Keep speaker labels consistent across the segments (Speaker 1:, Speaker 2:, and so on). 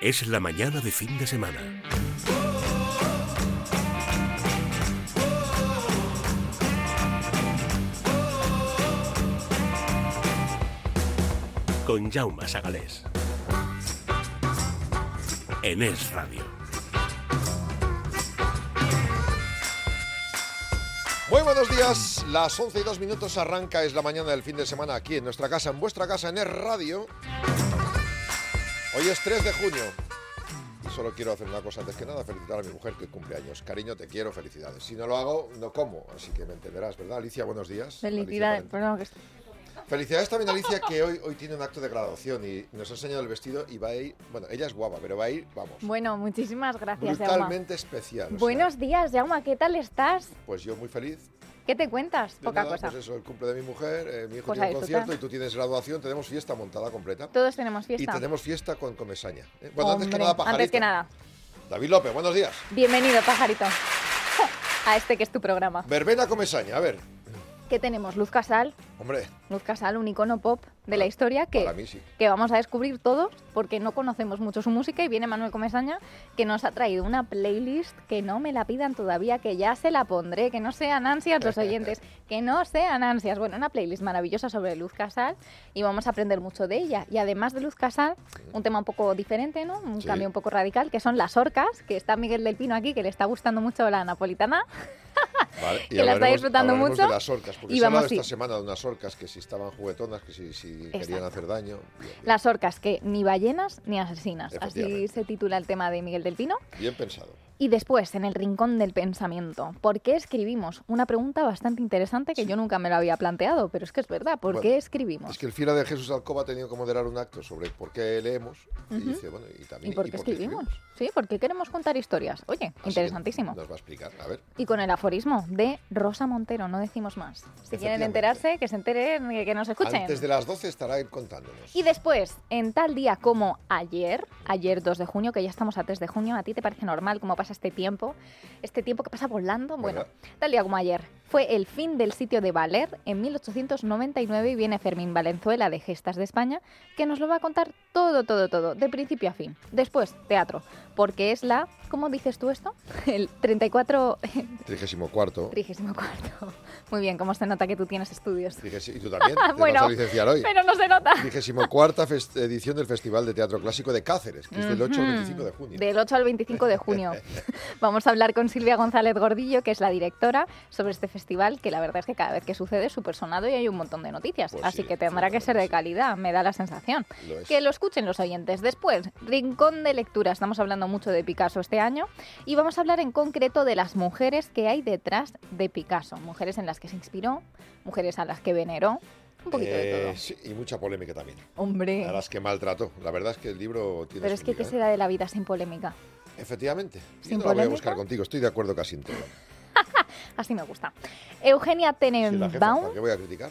Speaker 1: Es la mañana de fin de semana. Con Jaume Sagalés. En Es Radio.
Speaker 2: Muy buenos días, las 11 y 2 minutos arranca, es la mañana del fin de semana aquí en nuestra casa, en vuestra casa, en Es Radio. Hoy es 3 de junio. Y solo quiero hacer una cosa antes que nada, felicitar a mi mujer que cumple años. Cariño, te quiero, felicidades. Si no lo hago, no como, así que me entenderás, ¿verdad? Alicia, buenos días.
Speaker 3: Felicidades, perdón, que
Speaker 2: Felicidades también a Alicia que hoy, hoy tiene un acto de graduación y nos ha enseñado el vestido y va a ir, bueno, ella es guapa, pero va a ir, vamos,
Speaker 3: Bueno, muchísimas gracias, Jaume.
Speaker 2: brutalmente especial. sea,
Speaker 3: Buenos días, Jaume, ¿qué tal estás?
Speaker 2: Pues yo muy feliz.
Speaker 3: ¿Qué te cuentas?
Speaker 2: De
Speaker 3: Poca
Speaker 2: nada,
Speaker 3: cosa.
Speaker 2: Pues eso, el cumple de mi mujer, eh, mi hijo
Speaker 3: Pues
Speaker 2: tiene un concierto y tú tienes graduación, tenemos fiesta montada completa.
Speaker 3: Todos tenemos
Speaker 2: Y
Speaker 3: fiesta.
Speaker 2: tenemos fiesta con comesaña. ¿eh? Bueno, antes que nada, pajarito.
Speaker 3: antes que nada,
Speaker 2: David López, buenos días.
Speaker 3: bienvenido, pajarito, a este que es tu programa.
Speaker 2: Verbena comesaña, a ver.
Speaker 3: ¿Qué tenemos? Luz Casal,
Speaker 2: Hombre,
Speaker 3: Luz Casal, un icono pop de la historia que,
Speaker 2: sí.
Speaker 3: que vamos a descubrir todos porque no conocemos mucho su música y viene Manuel Comesaña que nos ha traído una playlist que no me la pidan todavía, que ya se la pondré, que no sean ansias los oyentes, que no sean ansias. Bueno, una playlist maravillosa sobre Luz Casal y vamos a aprender mucho de ella. Y además de Luz Casal, un tema un poco diferente, ¿no? Un
Speaker 2: Sí.
Speaker 3: cambio un poco radical, que son las orcas, que está Miguel del Pino aquí, que le está gustando mucho la napolitana.
Speaker 2: Vale, y
Speaker 3: Que la está disfrutando mucho.
Speaker 2: de las orcas, porque
Speaker 3: Y
Speaker 2: se ha
Speaker 3: sí.
Speaker 2: esta semana de unas orcas que si estaban juguetonas, que si, si querían hacer daño. Bien, bien.
Speaker 3: Las orcas que ni ballenas ni asesinas. Así se titula el tema de Miguel del Pino.
Speaker 2: Bien pensado.
Speaker 3: Y después, en el rincón del pensamiento, ¿por qué escribimos? Una pregunta bastante interesante que yo nunca me lo había planteado, pero es que es verdad, ¿por
Speaker 2: Bueno,
Speaker 3: qué escribimos?
Speaker 2: Es que el fiera de Jesús Alcoba ha tenido que moderar un acto sobre por qué leemos y dice, bueno, y también
Speaker 3: ¿Y por qué escribimos? Sí, porque queremos contar historias. Oye,
Speaker 2: Así
Speaker 3: interesantísimo.
Speaker 2: Nos va a explicar, a ver.
Speaker 3: Y con el aforismo de Rosa Montero, no decimos más. Si quieren enterarse, que se enteren, que nos escuchen.
Speaker 2: Antes de las 12 estará contándonos.
Speaker 3: Y después, en tal día como ayer, ayer 2 de junio, que ya estamos a 3 de junio, ¿a ti te parece normal cómo pasa este tiempo? Este tiempo que pasa volando. Bueno,
Speaker 2: ¿Verdad?
Speaker 3: tal día como ayer, fue el fin del sitio de Valer en 1899 y viene Fermín Valenzuela de Gestas de España, que nos lo va a contar todo, todo, todo, de principio a fin. Después, teatro, porque es la, ¿cómo dices tú esto? El 34,
Speaker 2: 34.
Speaker 3: 34. Muy bien, ¿cómo se nota que tú tienes estudios?
Speaker 2: Y tú también te
Speaker 3: Bueno,
Speaker 2: vas a licenciar hoy.
Speaker 3: Pero no se nota.
Speaker 2: 34 edición del Festival de Teatro Clásico de Cáceres, que es del 8 al
Speaker 3: Ujú.
Speaker 2: 25 de junio.
Speaker 3: Del 8 al 25 de junio. Vamos a hablar con Silvia González Gordillo, que es la directora, sobre este festival, que la verdad es que cada vez que sucede es súper sonado y hay un montón de noticias.
Speaker 2: Pues
Speaker 3: Así
Speaker 2: sí,
Speaker 3: que tendrá que ser de calidad, me da la sensación.
Speaker 2: Lo.
Speaker 3: Que lo escuchen los oyentes. Después, Rincón de Lectura. Estamos hablando mucho de Picasso este año y vamos a hablar en concreto de las mujeres que hay detrás de Picasso. Mujeres en las que se inspiró, mujeres a las que veneró. Un poquito de
Speaker 2: Eh,
Speaker 3: todo.
Speaker 2: sí, y mucha polémica también.
Speaker 3: Hombre.
Speaker 2: A las que maltrató. La verdad es que el libro tiene
Speaker 3: Pero es que, ¿qué
Speaker 2: liga,
Speaker 3: se da de la vida sin polémica?
Speaker 2: Efectivamente.
Speaker 3: ¿Sin
Speaker 2: Yo no la voy a
Speaker 3: polémica?
Speaker 2: buscar contigo. Estoy de acuerdo casi en todo.
Speaker 3: Así me gusta. Eugenia Tenenbaum.
Speaker 2: ¿para qué voy a criticar?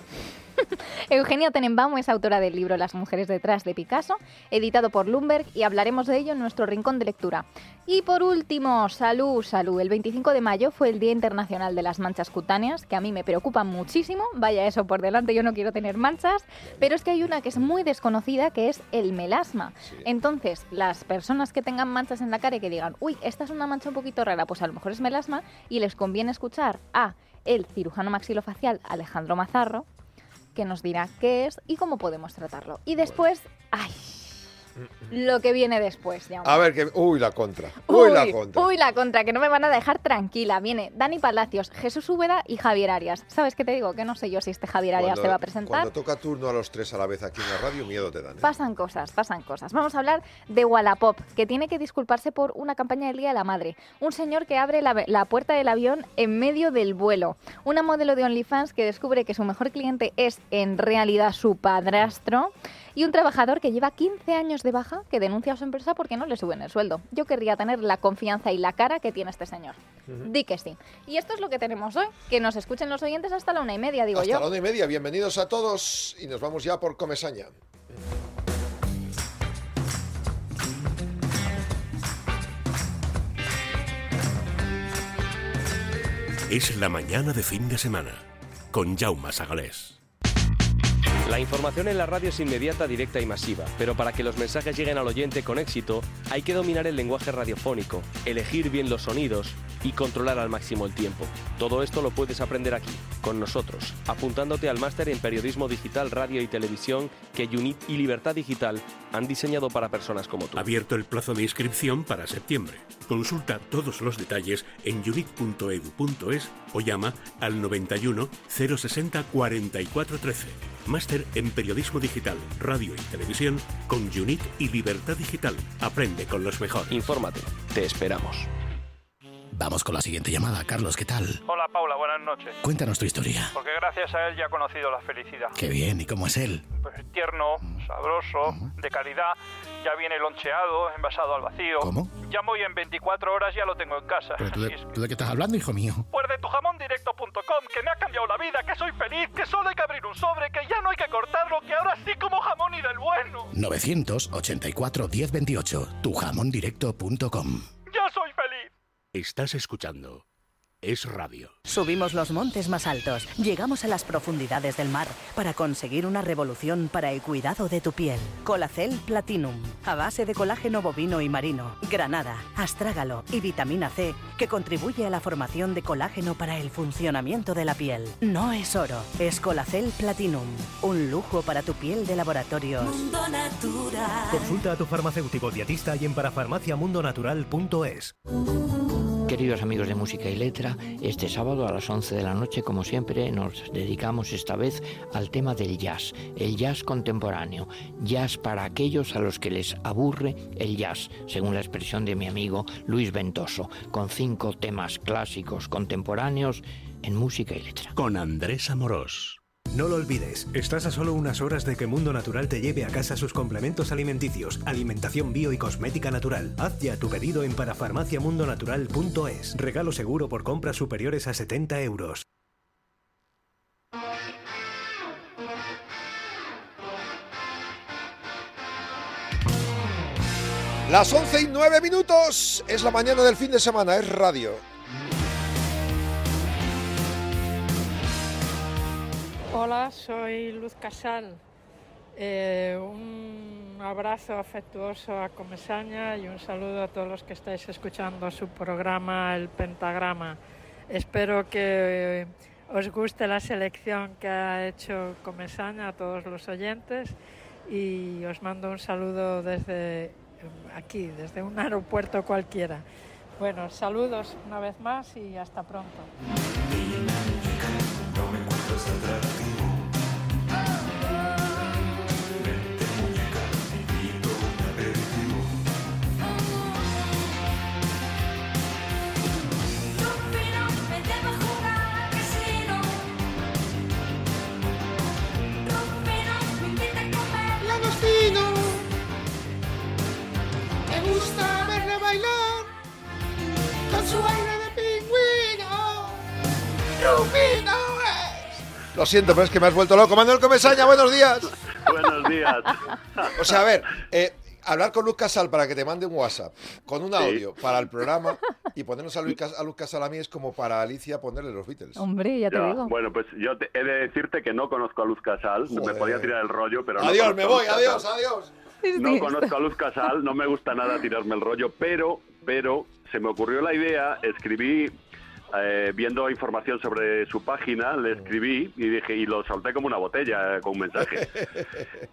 Speaker 3: Eugenia Tenenbaum es autora del libro Las mujeres detrás de Picasso, editado por Bloomberg, y hablaremos de ello en nuestro rincón de lectura. Y por último, salud, salud. El 25 de mayo fue el Día Internacional de las Manchas Cutáneas, que a mí me preocupan muchísimo. Vaya eso por delante, yo no quiero tener manchas, pero es que hay una que es muy desconocida, que es el melasma.
Speaker 2: Sí.
Speaker 3: Entonces, las personas que tengan manchas en la cara y que digan, uy, esta es una mancha un poquito rara, pues a lo mejor es melasma, y les conviene escuchar a el cirujano maxilofacial Alejandro Mazarro, que nos dirá qué es y cómo podemos tratarlo. Y después, ay, lo que viene después. ya.
Speaker 2: A ver, que... Uy, la contra. Uy, la contra.
Speaker 3: uy, la contra, que no me van a dejar tranquila. Viene Dani Palacios, Jesús Úbeda y Javier Arias. ¿Sabes qué te digo? Que no sé yo si este Javier Arias
Speaker 2: Cuando-
Speaker 3: se va a presentar.
Speaker 2: Cuando toca turno a los tres a la vez aquí en la radio, miedo te dan. ¿eh?
Speaker 3: Pasan cosas, pasan cosas. Vamos a hablar de Wallapop, que tiene que disculparse por una campaña del Día de la Madre. Un señor que abre la, la puerta del avión en medio del vuelo. Una modelo de OnlyFans que descubre que su mejor cliente es en realidad su padrastro. Y un trabajador que lleva 15 años de baja que denuncia a su empresa porque no le suben el sueldo. Yo querría tener la confianza y la cara que tiene este señor. Di que sí. Y esto es lo que tenemos hoy. Que nos escuchen los oyentes hasta la una y media, digo
Speaker 2: Hasta
Speaker 3: yo.
Speaker 2: la una y media, bienvenidos a todos y nos vamos ya por Comesaña.
Speaker 1: Es la mañana de fin de semana con Jaume Sagalés.
Speaker 4: La información en la radio es inmediata, directa y masiva, pero para que los mensajes lleguen al oyente con éxito, hay que dominar el lenguaje radiofónico, elegir bien los sonidos y controlar al máximo el tiempo. Todo esto lo puedes aprender aquí, con nosotros, apuntándote al máster en Periodismo Digital, Radio y Televisión que UNIT y Libertad Digital han diseñado para personas como tú.
Speaker 1: Abierto el plazo de inscripción para septiembre. Consulta todos los detalles en unit.edu.es o llama al 91 060 4413. Máster en Periodismo Digital, Radio y Televisión con UNIT y Libertad Digital. Aprende con los mejores.
Speaker 4: Infórmate, te esperamos.
Speaker 5: Vamos con la siguiente llamada. Carlos, ¿qué tal?
Speaker 6: Hola Paula, buenas noches.
Speaker 5: Cuéntanos tu historia.
Speaker 6: Porque gracias a él ya he conocido la felicidad.
Speaker 5: Qué bien, ¿y cómo es él?
Speaker 6: Pues tierno, sabroso, de calidad, ya viene loncheado, envasado al vacío.
Speaker 5: ¿Cómo?
Speaker 6: Ya voy en 24 horas, ya lo tengo en casa.
Speaker 5: ¿Pero tú de,
Speaker 6: Así es que-
Speaker 5: tú de qué estás hablando, hijo mío?
Speaker 6: Pues de tujamondirecto.com, que me ha cambiado la vida, que soy feliz, que solo hay que abrir un sobre, que ya no hay que cortarlo, que ahora sí como jamón y del bueno.
Speaker 5: 984 1028, tujamondirecto.com.
Speaker 6: Ya soy feliz.
Speaker 1: Estás escuchando Es Radio.
Speaker 7: Subimos los montes más altos, llegamos a las profundidades del mar para conseguir una revolución para el cuidado de tu piel. Colacel Platinum, a base de colágeno bovino y marino, granada, astrágalo y vitamina C, que contribuye a la formación de colágeno para el funcionamiento de la piel. No es oro, es Colacel Platinum, un lujo para tu piel de laboratorios.
Speaker 8: Consulta a tu farmacéutico dietista y en parafarmaciamundonatural.es.
Speaker 9: Queridos amigos de Música y Letra, este sábado a las 11 de la noche, como siempre, nos dedicamos esta vez al tema del jazz, el jazz contemporáneo, jazz para aquellos a los que les aburre el jazz, según la expresión de mi amigo Luis Ventoso, con cinco temas clásicos contemporáneos en Música y Letra.
Speaker 1: Con Andrés Amorós.
Speaker 8: No lo olvides, estás a solo unas horas de que Mundo Natural te lleve a casa sus complementos alimenticios, alimentación bio y cosmética natural. Haz ya tu pedido en parafarmaciamundonatural.es. Regalo seguro por compras superiores a 70 euros.
Speaker 2: Las 11 y 9 minutos es la mañana del fin de semana, es radio.
Speaker 10: Hola, soy Luz Casal. Eh, un abrazo afectuoso a Comesaña y un saludo a todos los que estáis escuchando su programa El Pentagrama. Espero que os guste la selección que ha hecho Comesaña a todos los oyentes y os mando un saludo desde eh, aquí, desde un aeropuerto cualquiera. Bueno, saludos una vez más y hasta pronto.
Speaker 11: Bailar con su aire de pingüino. Rufino es.
Speaker 2: Lo siento, pero es que me has vuelto loco. Manuel Comesaña, buenos días.
Speaker 12: Buenos días.
Speaker 2: O sea, a ver, eh, hablar con Luz Casal para que te mande un WhatsApp con un
Speaker 12: Sí.
Speaker 2: audio para el programa y ponernos a Luz, a Luz Casal a mí es como para Alicia ponerle los Beatles.
Speaker 3: Hombre, ya te
Speaker 12: Ya,
Speaker 3: digo.
Speaker 12: Bueno, pues yo te- he de decirte que no conozco a Luz Casal. Me podía tirar el rollo, pero
Speaker 2: Adiós, me voy, adiós, adiós.
Speaker 12: No conozco a Luz Casal, no me gusta nada tirarme el rollo, pero, pero se me ocurrió la idea, escribí, eh, viendo información sobre su página, le escribí y dije, y lo solté como una botella eh, con un mensaje.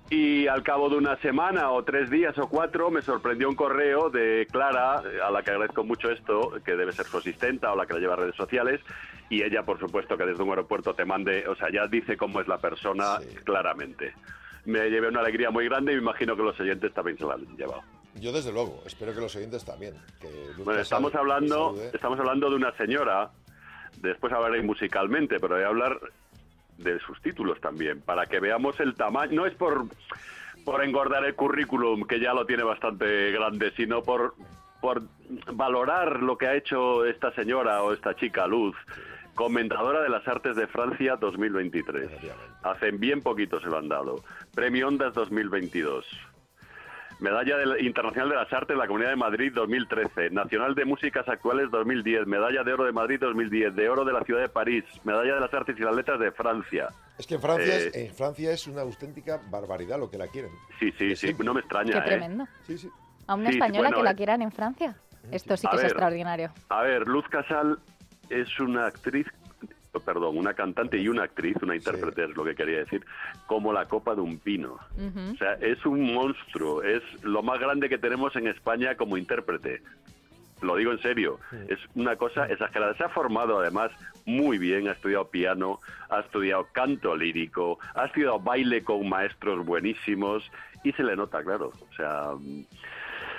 Speaker 12: Y al cabo de una semana o tres días o cuatro me sorprendió un correo de Clara, a la que agradezco mucho esto, que debe ser su asistenta o la que la lleva a redes sociales, y ella, por supuesto, que desde un aeropuerto te mande, o sea, ya dice cómo es la persona claramente. Me llevé una alegría muy grande y me imagino que los oyentes también se la han llevado.
Speaker 2: Yo desde luego, espero que los oyentes también. que
Speaker 12: Bueno, estamos hablando, estamos hablando de una señora, después hablaré musicalmente, pero voy a hablar de sus títulos también, para que veamos el tamaño, no es por por engordar el currículum, que ya lo tiene bastante grande, sino por, por valorar lo que ha hecho esta señora o esta chica, Luz, Comendadora de las Artes de Francia 2023. Hace bien poquito se lo han dado. Premio Ondas 2022. Medalla del- Internacional de las Artes de la Comunidad de Madrid 2013, Nacional de Músicas Actuales 2010, Medalla de Oro de Madrid 2010, de Oro de la Ciudad de París, Medalla de las Artes y las Letras de Francia.
Speaker 2: Es que en Francia,
Speaker 12: Eh,
Speaker 2: es, en Francia es una auténtica barbaridad lo que la quieren.
Speaker 12: Sí, sí, sí, no me extraña.
Speaker 3: Qué
Speaker 12: ¿eh?
Speaker 3: tremendo.
Speaker 2: Sí, sí.
Speaker 3: A una
Speaker 12: Sí,
Speaker 3: española
Speaker 12: bueno,
Speaker 3: que la
Speaker 12: eh.
Speaker 3: quieran en Francia. Esto sí
Speaker 12: A
Speaker 3: que es
Speaker 12: ver.
Speaker 3: extraordinario.
Speaker 12: A ver, Luz Casal es una actriz, perdón, una cantante y una actriz, una intérprete es lo que quería decir, como la copa de un pino. O sea, es un monstruo, es lo más grande que tenemos en España como intérprete. Lo digo en serio, es una cosa exagerada. Se ha formado además muy bien, ha estudiado piano, ha estudiado canto lírico, ha estudiado baile con maestros buenísimos y se le nota, claro. O sea,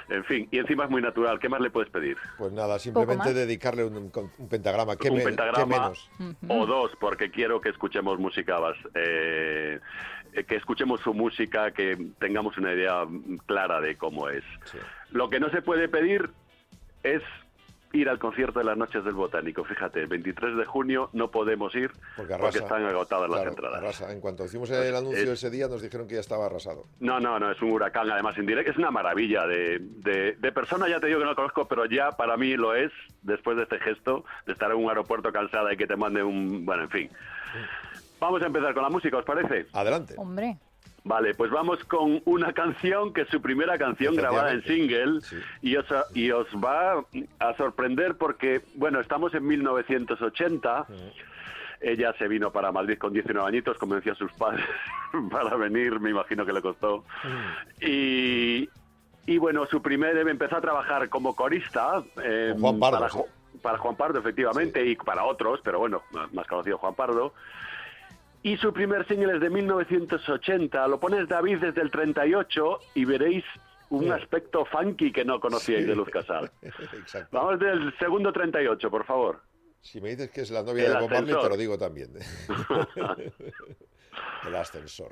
Speaker 12: en fin, y encima es muy natural. ¿Qué más le puedes pedir?
Speaker 2: Pues nada, simplemente dedicarle un, un pentagrama. ¿Qué,
Speaker 12: un
Speaker 2: qué
Speaker 12: pentagrama
Speaker 2: menos?
Speaker 12: o dos, porque quiero que escuchemos música, bas- eh, que escuchemos su música, que tengamos una idea clara de cómo es. Lo que no se puede pedir es ir al concierto de las noches del Botánico. Fíjate, el 23 de junio no podemos ir
Speaker 2: Porque
Speaker 12: están agotadas las entradas.
Speaker 2: arrasa. En cuanto hicimos el anuncio
Speaker 12: es-
Speaker 2: ese día, nos dijeron que ya estaba arrasado.
Speaker 12: No, no, no, es un huracán, además en directo. Es una maravilla de, de, de persona, ya te digo que no conozco, pero ya para mí lo es, después de este gesto, de estar en un aeropuerto cansada y que te mande un... Bueno, en fin. Vamos a empezar con la música, ¿os parece?
Speaker 2: Adelante.
Speaker 3: Hombre.
Speaker 12: Vale, pues vamos con una canción que es su primera canción grabada en single y, os, y os va a sorprender porque, bueno, estamos en 1980. Ella se vino para Madrid con 19 añitos, convenció a sus padres para venir, me imagino que le costó. Y, y bueno, su primer empezó a trabajar como corista. eh,
Speaker 2: Juan Pardo,
Speaker 12: Para,
Speaker 2: sí.
Speaker 12: Ju- para Juan Pardo, efectivamente, y para otros, pero bueno, más conocido Juan Pardo. Y su primer single es de 1980. Lo pones David desde el 38 y veréis un aspecto funky que no conocíais de Luz Casal.
Speaker 2: Exacto.
Speaker 12: Vamos del segundo 38, por favor.
Speaker 2: Si me dices que es la novia
Speaker 12: El
Speaker 2: de Bob Marley, te lo digo también. el ascensor.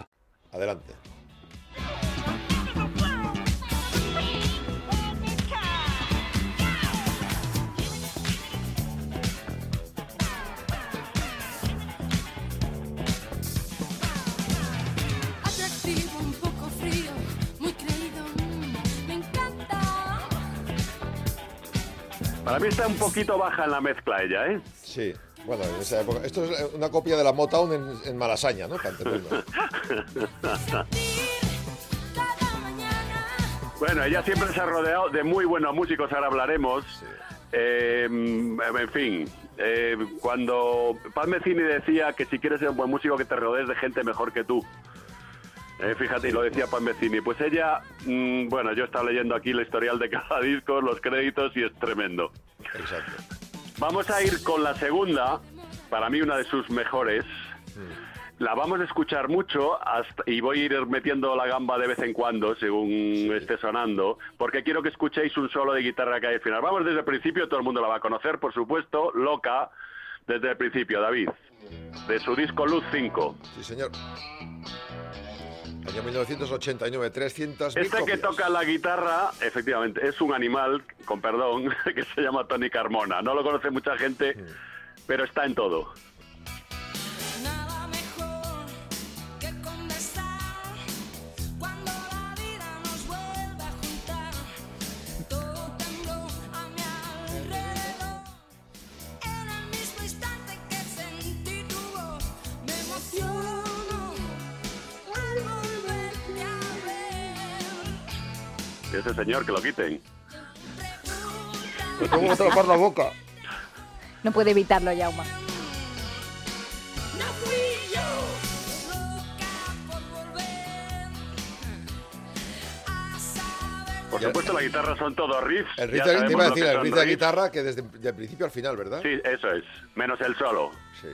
Speaker 2: Adelante.
Speaker 13: Atractivo, un poco frío, muy creído, mm, me encanta.
Speaker 12: Para mí está un poquito baja en la mezcla ella, ¿eh?
Speaker 2: Sí. Bueno, en esa época. Esto es una copia de la Motown en, en Malasaña, ¿no?
Speaker 12: Bueno, ella siempre se ha rodeado de muy buenos músicos, ahora hablaremos. Eh, en fin, eh, cuando Paz Mecini decía que si quieres ser un buen músico que te rodees de gente mejor que tú. Eh, fíjate, y lo decía Paz Mecini. Pues ella, mm, bueno, yo estaba leyendo aquí el historial de cada disco, los créditos y es tremendo.
Speaker 2: Exacto.
Speaker 12: Vamos a ir con la segunda, para mí una de sus mejores. La vamos a escuchar mucho hasta- y voy a ir metiendo la gamba de vez en cuando, según esté sonando, porque quiero que escuchéis un solo de guitarra que hay al final. Vamos desde el principio, todo el mundo la va a conocer, por supuesto, Loca, desde el principio, David, de su disco Luz 5.
Speaker 2: Sí, señor. Año 1989, 300
Speaker 12: Este que toca la guitarra, efectivamente, es un animal, con perdón, que se llama Tony Carmona. No lo conoce mucha gente, pero está en todo. Ese señor, que lo quiten.
Speaker 2: Me tengo que tapar la boca.
Speaker 3: No puede evitarlo, Yauma.
Speaker 12: Por supuesto, la guitarra son todos riffs.
Speaker 2: El
Speaker 12: ya
Speaker 2: riff, de- te
Speaker 12: sabemos
Speaker 2: iba a
Speaker 12: lo
Speaker 2: decir,
Speaker 12: que
Speaker 2: el riff de guitarra que desde el principio al final, ¿verdad?
Speaker 12: Sí, eso es. Menos el solo.
Speaker 2: Sí.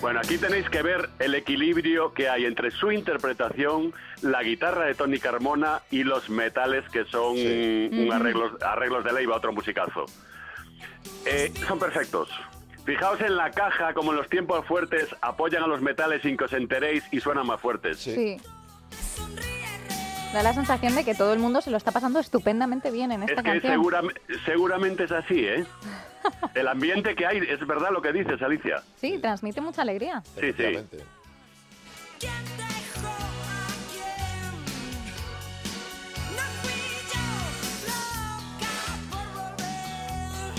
Speaker 12: Bueno, aquí tenéis que ver el equilibrio que hay entre su interpretación, la guitarra de Tony Carmona y los metales que son un arreglos, arreglos de ley va otro musicazo. Eh, son perfectos. Fijaos en la caja, como en los tiempos fuertes apoyan a los metales sin que os enteréis y suenan más fuertes.
Speaker 3: Sí. Da la sensación de que todo el mundo se lo está pasando estupendamente bien en
Speaker 12: Es
Speaker 3: esta
Speaker 12: que
Speaker 3: canción.
Speaker 12: segura- seguramente es así, ¿eh? El ambiente que hay, es verdad lo que dices, Alicia.
Speaker 3: Sí, transmite mucha alegría.
Speaker 12: Sí, sí.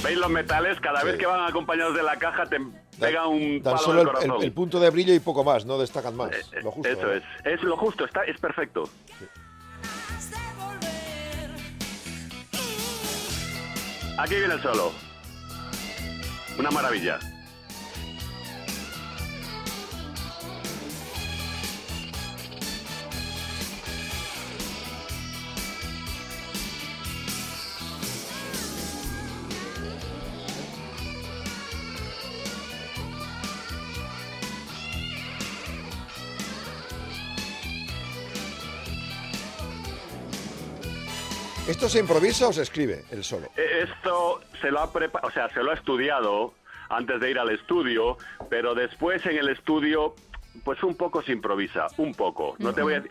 Speaker 12: ¿Veis los metales? Cada vez que van acompañados de la caja te pega un
Speaker 2: Dan
Speaker 12: palo
Speaker 2: solo
Speaker 12: en
Speaker 2: el,
Speaker 12: corazón.
Speaker 2: el- el punto de brillo y poco más, no destacan más. lo justo.
Speaker 12: Eso
Speaker 2: ¿verdad?
Speaker 12: es, es lo justo, está, es perfecto. Aquí viene el solo. Una maravilla.
Speaker 2: ¿Esto se improvisa o se escribe el solo?
Speaker 12: Eh, Esto se lo ha prepa- o sea, se lo ha estudiado antes de ir al estudio, pero después en el estudio pues un poco se improvisa, un poco. No te voy a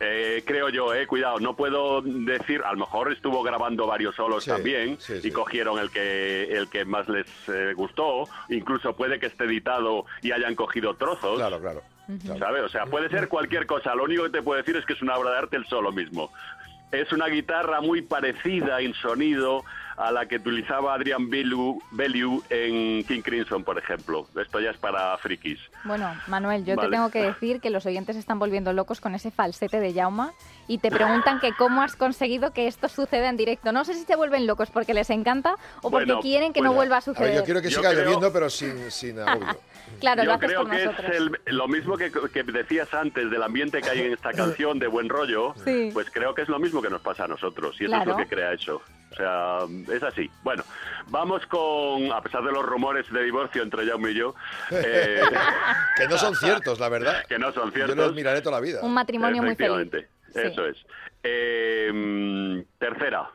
Speaker 12: eh, creo yo, eh, cuidado, no puedo decir, a lo mejor estuvo grabando varios solos también y cogieron el que el que más les eh, gustó, incluso puede que esté editado y hayan cogido trozos.
Speaker 2: Claro, claro.
Speaker 12: ¿Sabes? O sea, puede ser cualquier cosa. Lo único que te puedo decir es que es una obra de arte el solo mismo. Es una guitarra muy parecida en sonido a la que utilizaba Adrian Bellew, en King Crimson, por ejemplo. Esto ya es para frikis.
Speaker 3: Bueno, Manuel, yo
Speaker 12: Vale.
Speaker 3: te tengo que decir que los oyentes se están volviendo locos con ese falsete de Jauma y te preguntan que cómo has conseguido que esto suceda en directo. No sé si se vuelven locos porque les encanta o porque
Speaker 12: Bueno,
Speaker 3: quieren que no vuelva a
Speaker 2: A ver,
Speaker 3: suceder.
Speaker 2: yo quiero que
Speaker 12: Yo
Speaker 2: siga
Speaker 12: creo-
Speaker 2: lloviendo, pero sin, sin agobio.
Speaker 3: Claro, lo
Speaker 12: Yo
Speaker 3: haces
Speaker 12: creo
Speaker 3: por
Speaker 12: que
Speaker 3: nosotros.
Speaker 12: es el- lo mismo que, que decías antes del ambiente que hay en esta canción de buen rollo,
Speaker 3: Sí.
Speaker 12: pues creo que es lo mismo que nos pasa a nosotros y eso
Speaker 3: Claro.
Speaker 12: es lo que crea eso. O sea, es así. Bueno, vamos con, a pesar de los rumores de divorcio entre Jaume y yo, eh,
Speaker 2: que no son ciertos, la verdad.
Speaker 12: que no son
Speaker 2: Yo
Speaker 12: ciertos.
Speaker 2: los miraré toda la vida.
Speaker 3: Un matrimonio muy feliz.
Speaker 12: Efectivamente, Eso es. Eh, tercera.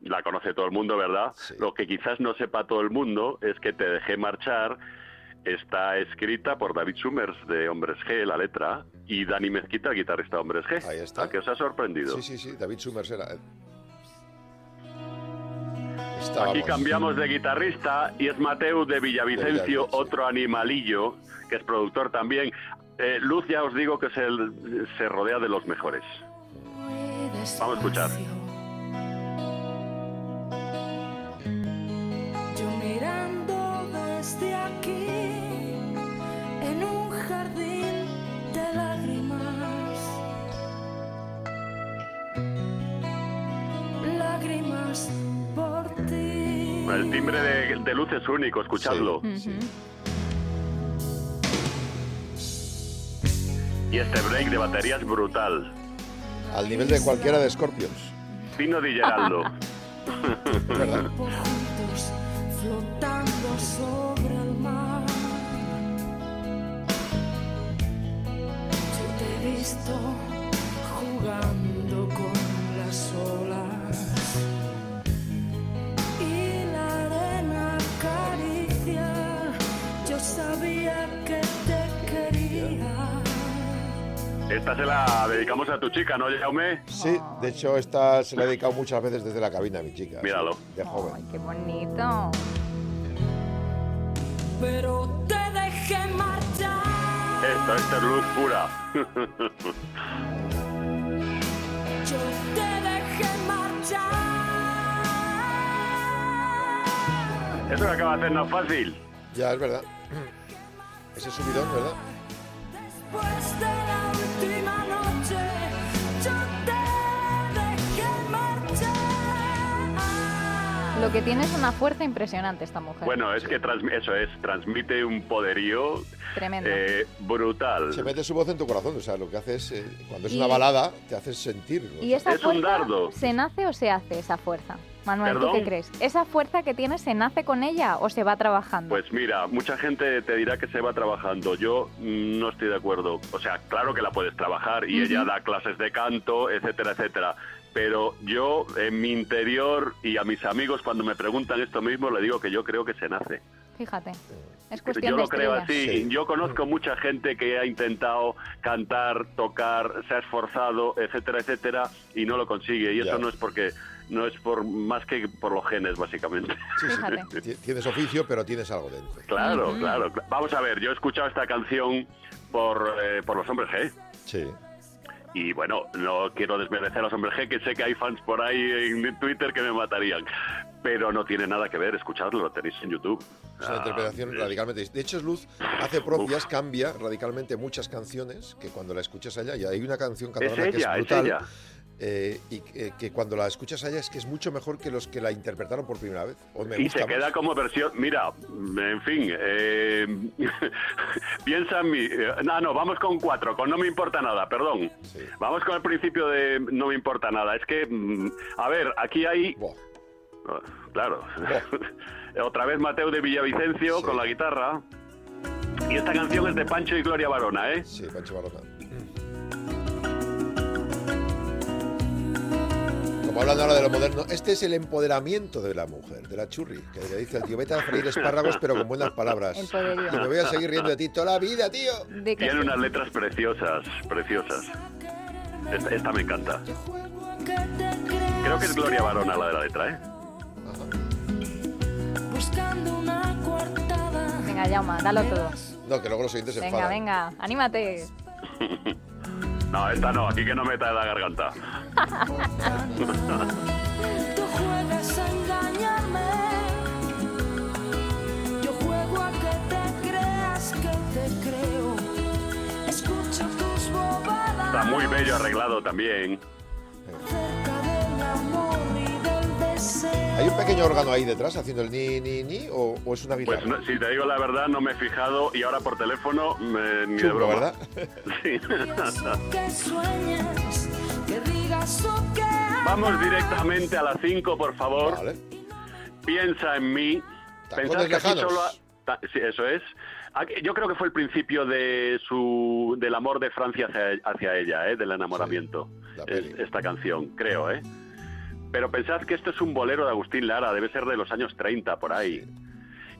Speaker 12: La conoce todo el mundo, ¿verdad? Lo que quizás no sepa todo el mundo es que Te dejé marchar está escrita por David Summers de Hombres G, la letra, y Dani Mezquita, el guitarrista de Hombres G. Ahí está. que os ha sorprendido?
Speaker 2: Sí, sí, sí, David Summers era. eh.
Speaker 12: Aquí
Speaker 2: Estábamos.
Speaker 12: cambiamos de guitarrista y es Mateu de Villavicencio, otro animalillo, que es productor también. Eh, Luz, ya os digo que se, se rodea de los mejores. Vamos a escuchar.
Speaker 13: Yo mirando desde aquí jardín de lágrimas. Lágrimas por ti.
Speaker 12: El timbre de, de Luz es único, escuchadlo. Y este break de batería es brutal.
Speaker 2: Al nivel de cualquiera de Scorpions.
Speaker 12: Pino Di Geraldo.
Speaker 2: ¿Verdad?
Speaker 13: flotando visto jugando con las olas y la arena acaricia. Yo sabía que te quería.
Speaker 12: Esta se la dedicamos a tu chica, ¿no, Jaume?
Speaker 2: Sí, de hecho, esta se la he dedicado muchas veces desde la cabina a mi chica.
Speaker 12: Míralo.
Speaker 2: sí, De joven.
Speaker 3: Qué bonito.
Speaker 13: Pero te dejé marchar.
Speaker 12: Esto, esto es luz pura.
Speaker 13: Yo te dejé marchar.
Speaker 12: Eso que acaba de hacer no es fácil.
Speaker 2: Ya, es verdad. Ese subidón, ¿verdad?
Speaker 13: Después de la
Speaker 3: Lo que tiene es una fuerza impresionante esta mujer.
Speaker 12: Bueno, es que eso es, transmite un poderío
Speaker 3: Tremendo.
Speaker 12: eh, brutal.
Speaker 2: Se mete su voz en tu corazón, o sea, lo que hace es, eh, cuando es
Speaker 3: Y-
Speaker 2: una balada, te hace sentir.
Speaker 3: ¿Y esa
Speaker 12: Es un
Speaker 3: fuerza
Speaker 12: dardo.
Speaker 3: se nace o se hace esa fuerza? Manuel, ¿tú qué crees? ¿Esa fuerza que tiene se nace con ella o se va trabajando?
Speaker 12: Pues mira, mucha gente te dirá que se va trabajando. Yo mm, no estoy de acuerdo. O sea, claro que la puedes trabajar y
Speaker 3: Ujú.
Speaker 12: ella da clases de canto, etcétera, etcétera. Pero yo, en mi interior y a mis amigos, cuando me preguntan esto mismo, le digo que yo creo que se nace.
Speaker 3: Fíjate. Es cuestión
Speaker 12: Yo
Speaker 3: de
Speaker 12: lo creo así. Yo conozco mucha gente que ha intentado cantar, tocar, se ha esforzado, etcétera, etcétera, y no lo consigue. Y eso no es porque no es por más que por los genes, básicamente.
Speaker 2: Sí, sí, ti- Tienes oficio, pero tienes algo dentro.
Speaker 12: Claro, claro. cl- Vamos a ver, yo he escuchado esta canción por, eh, por los hombres G.
Speaker 2: Sí.
Speaker 12: Y bueno, no quiero desmerecer a los hombres G, que sé que hay fans por ahí en Twitter que me matarían. Pero no tiene nada que ver, escuchadlo, lo tenéis en YouTube.
Speaker 2: Es una
Speaker 12: Ah,
Speaker 2: interpretación
Speaker 12: es-
Speaker 2: radicalmente. De hecho, Luz hace propias, cambia radicalmente muchas canciones que cuando la escuchas a ella, y hay una canción catalana que
Speaker 12: ella,
Speaker 2: es
Speaker 12: es
Speaker 2: brutal,
Speaker 12: ella.
Speaker 2: Eh, y que, que cuando la escuchas a ella es que es mucho mejor que los que la interpretaron por primera vez. O me
Speaker 12: y
Speaker 2: gusta
Speaker 12: se
Speaker 2: más.
Speaker 12: queda como versión. Mira, en fin, eh, piensa en mí. eh, No, no, vamos con cuatro, con no me importa nada, perdón. Vamos con el principio de no me importa nada. Es que, mm, a ver, aquí hay. Oh, Claro. Otra vez Mateo de Villavicencio con la guitarra. Y esta canción es de Pancho y Gloria Barona, ¿eh?
Speaker 2: Sí, Pancho Barona. Como hablando ahora de lo moderno, este es el empoderamiento de la mujer, de la churri, que le dice al tío, vete a freír espárragos, pero con buenas palabras.
Speaker 3: El.
Speaker 2: Y me voy a seguir riendo de ti toda la vida, tío.
Speaker 12: Tiene unas letras preciosas, preciosas. Esta, esta me encanta. Creo que es Gloria Barona la de la letra, ¿eh?
Speaker 13: Buscando una coartada.
Speaker 3: Venga, Yauma, dalo todo.
Speaker 2: No, que luego los oyentes se
Speaker 3: Venga,
Speaker 2: enfadan.
Speaker 3: venga, anímate.
Speaker 12: No, esta no, aquí que no meta la garganta.
Speaker 13: Tú juegas a engañarme. Yo juego a que te creas que te creo. Escucho tus bobadas.
Speaker 12: Está muy bello arreglado también.
Speaker 13: Cerca del amor.
Speaker 2: ¿Hay un pequeño órgano ahí detrás haciendo el ni, ni, ni? ¿O, o es una guitarra?
Speaker 12: Pues no, si te digo la verdad, no me he fijado y ahora por teléfono me- ni de broma.
Speaker 2: ¿verdad?
Speaker 12: Sí. Vamos directamente a las 5, por favor. Piensa en mí. Pensad que
Speaker 2: lejanos.
Speaker 12: solo... ha- Sí, eso es. Yo creo que fue el principio de su del amor de Francia hacia, hacia ella, ¿eh? del enamoramiento. Es- esta canción, creo, ¿eh? Pero pensad que esto es un bolero de Agustín Lara, debe ser de los años 30, por ahí.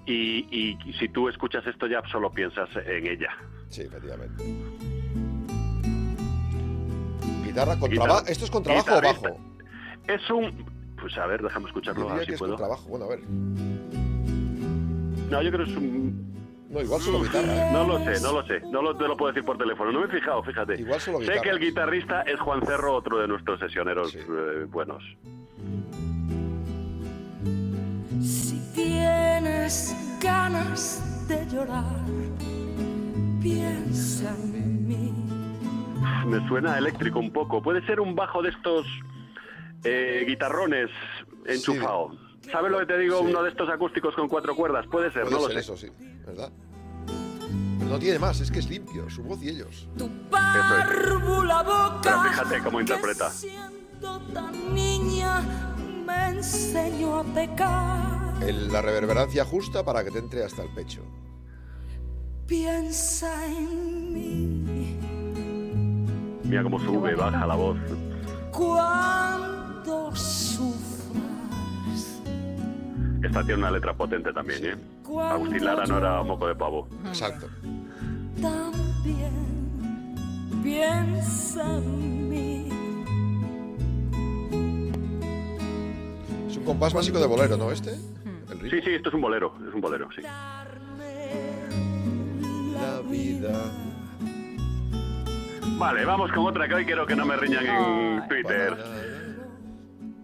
Speaker 12: Y, y si tú escuchas esto ya solo piensas en ella.
Speaker 2: Sí, efectivamente. Guitarra con
Speaker 12: Guitarra-
Speaker 2: trabajo. ¿Esto es con trabajo o bajo?
Speaker 12: Es un... Pues a ver, déjame escucharlo, a ver si
Speaker 2: es
Speaker 12: puedo.
Speaker 2: trabajo. Bueno, a ver.
Speaker 12: No, yo creo que es un...
Speaker 2: No, igual solo guitarra. ¿eh?
Speaker 12: No lo sé, no lo sé. No lo, te lo puedo decir por teléfono. No me he fijado, fíjate.
Speaker 2: Igual solo
Speaker 12: sé
Speaker 2: guitarra.
Speaker 12: que el guitarrista es Juan Cerro, otro de nuestros sesioneros eh, buenos.
Speaker 13: Si tienes ganas de llorar, piensa en mí.
Speaker 12: Me suena eléctrico un poco. Puede ser un bajo de estos eh, guitarrones enchufado. ¿Sabes lo que te digo?
Speaker 2: Sí.
Speaker 12: Uno de estos acústicos con cuatro cuerdas. Puede ser,
Speaker 2: Puede
Speaker 12: no lo sé.
Speaker 2: eso, sí. ¿Verdad? Pero no tiene más, es que es limpio, su voz y ellos.
Speaker 13: Párvula boca.
Speaker 12: Pero fíjate cómo interpreta.
Speaker 13: Siendo tan niña, me enseñó a pecar.
Speaker 2: El- la reverberancia justa para que te entre hasta el pecho.
Speaker 13: Piensa en mí
Speaker 12: Mira cómo sube, baja la voz.
Speaker 13: cuando sufras.
Speaker 12: Esta tiene una letra potente también, ¿eh? Agustín Lara no era moco de pavo.
Speaker 2: Exacto.
Speaker 13: También piensa en mí.
Speaker 2: Un compás básico de bolero, ¿no? Este. El ritmo.
Speaker 12: Sí, sí, esto es un bolero, es un bolero, sí.
Speaker 2: La vida.
Speaker 12: Vale, vamos con otra que hoy quiero que no me riñan en Twitter.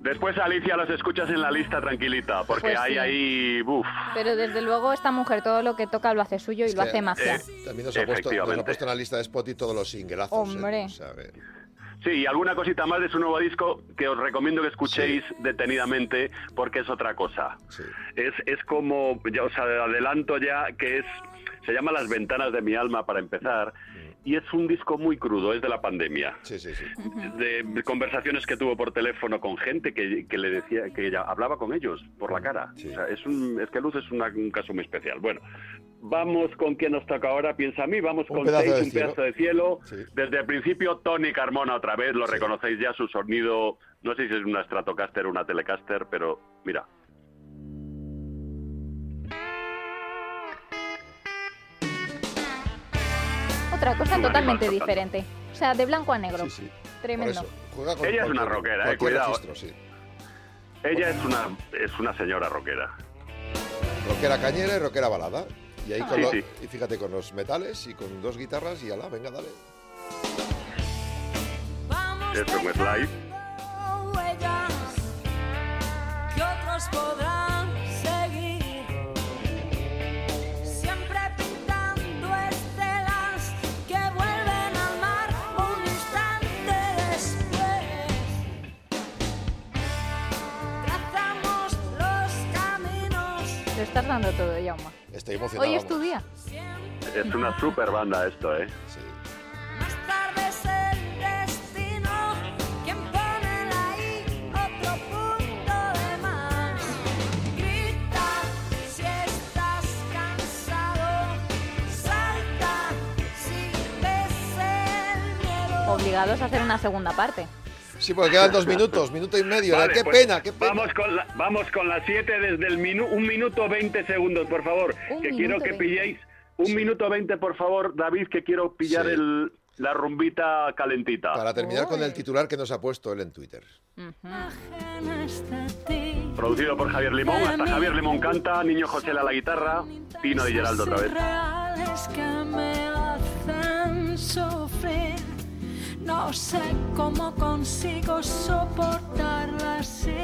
Speaker 12: Después Alicia los escuchas en la lista tranquilita, porque
Speaker 3: Pues
Speaker 12: hay
Speaker 3: sí.
Speaker 12: ahí, buf,
Speaker 3: Pero desde luego esta mujer todo lo que toca lo hace suyo y
Speaker 2: Es
Speaker 3: lo
Speaker 2: que,
Speaker 3: hace magia.
Speaker 2: eh, También nos ha, puesto, nos ha
Speaker 12: Efectivamente.
Speaker 2: puesto en la lista de Spotify todos los singlazos. ¿eh?
Speaker 3: Hombre.
Speaker 2: O sea, a ver.
Speaker 12: Sí, y alguna cosita más de su nuevo disco que os recomiendo que escuchéis detenidamente porque es otra cosa. Es, es como, ya os adelanto ya, que es, se llama Las ventanas de mi alma para empezar. Y es un disco muy crudo, es de la pandemia.
Speaker 2: Sí, sí, sí.
Speaker 12: De conversaciones que tuvo por teléfono con gente que, que le decía, que ella hablaba con ellos por la cara. O sea, es, un, es que Luz es una- un caso muy especial. Bueno, vamos con quién nos toca ahora, piensa a mí, vamos
Speaker 2: Un
Speaker 12: con
Speaker 2: pedazo
Speaker 12: Seis,
Speaker 2: de
Speaker 12: un
Speaker 2: cielo.
Speaker 12: pedazo de cielo. Desde el principio, Tony Carmona otra vez, lo reconocéis ya, su sonido, no sé si es una Stratocaster o una Telecaster, pero mira.
Speaker 3: Otra cosa
Speaker 12: Un
Speaker 3: totalmente diferente. O sea, de blanco a negro. Tremendo.
Speaker 2: Juega con
Speaker 12: Ella es una rockera, eh, cuidado.
Speaker 2: registro, sí.
Speaker 12: Ella es una, es una señora rockera.
Speaker 2: Rockera cañera y rockera balada. Y ahí con
Speaker 12: Sí,
Speaker 2: lo-
Speaker 12: sí.
Speaker 2: y fíjate con los metales y con dos guitarras y ala, venga, dale.
Speaker 12: Esto es
Speaker 13: huellas que otros podrán seguir. Siempre pintando estelas que vuelven al mar un instante después. Trazamos los caminos.
Speaker 3: Lo estás dando todo, Yauma.
Speaker 2: Estoy emocionado.
Speaker 3: Hoy es tu día.
Speaker 12: Es una super banda esto, ¿eh?
Speaker 13: Más tarde es el destino quien pone la I, otro punto de más. Grita si estás cansado, salta si ves el miedo.
Speaker 3: Obligados a hacer una segunda parte.
Speaker 2: Sí, porque quedan dos minutos, minuto y medio.
Speaker 12: Vale,
Speaker 2: qué
Speaker 12: pues,
Speaker 2: pena, qué pena.
Speaker 12: Vamos con, la, vamos con las 7 desde el minuto, un minuto 20 segundos, por favor.
Speaker 2: Un
Speaker 12: que quiero que
Speaker 2: 20.
Speaker 12: pilléis, un minuto 20, por favor, David, que quiero pillar
Speaker 2: Sí.
Speaker 12: el, la rumbita calentita.
Speaker 2: Para terminar con el titular que nos ha puesto él en Twitter.
Speaker 12: Producido por Javier Limón, hasta Javier Limón canta, Niño José a la guitarra, Pino de Geraldo otra vez.
Speaker 13: No sé cómo consigo soportar la situación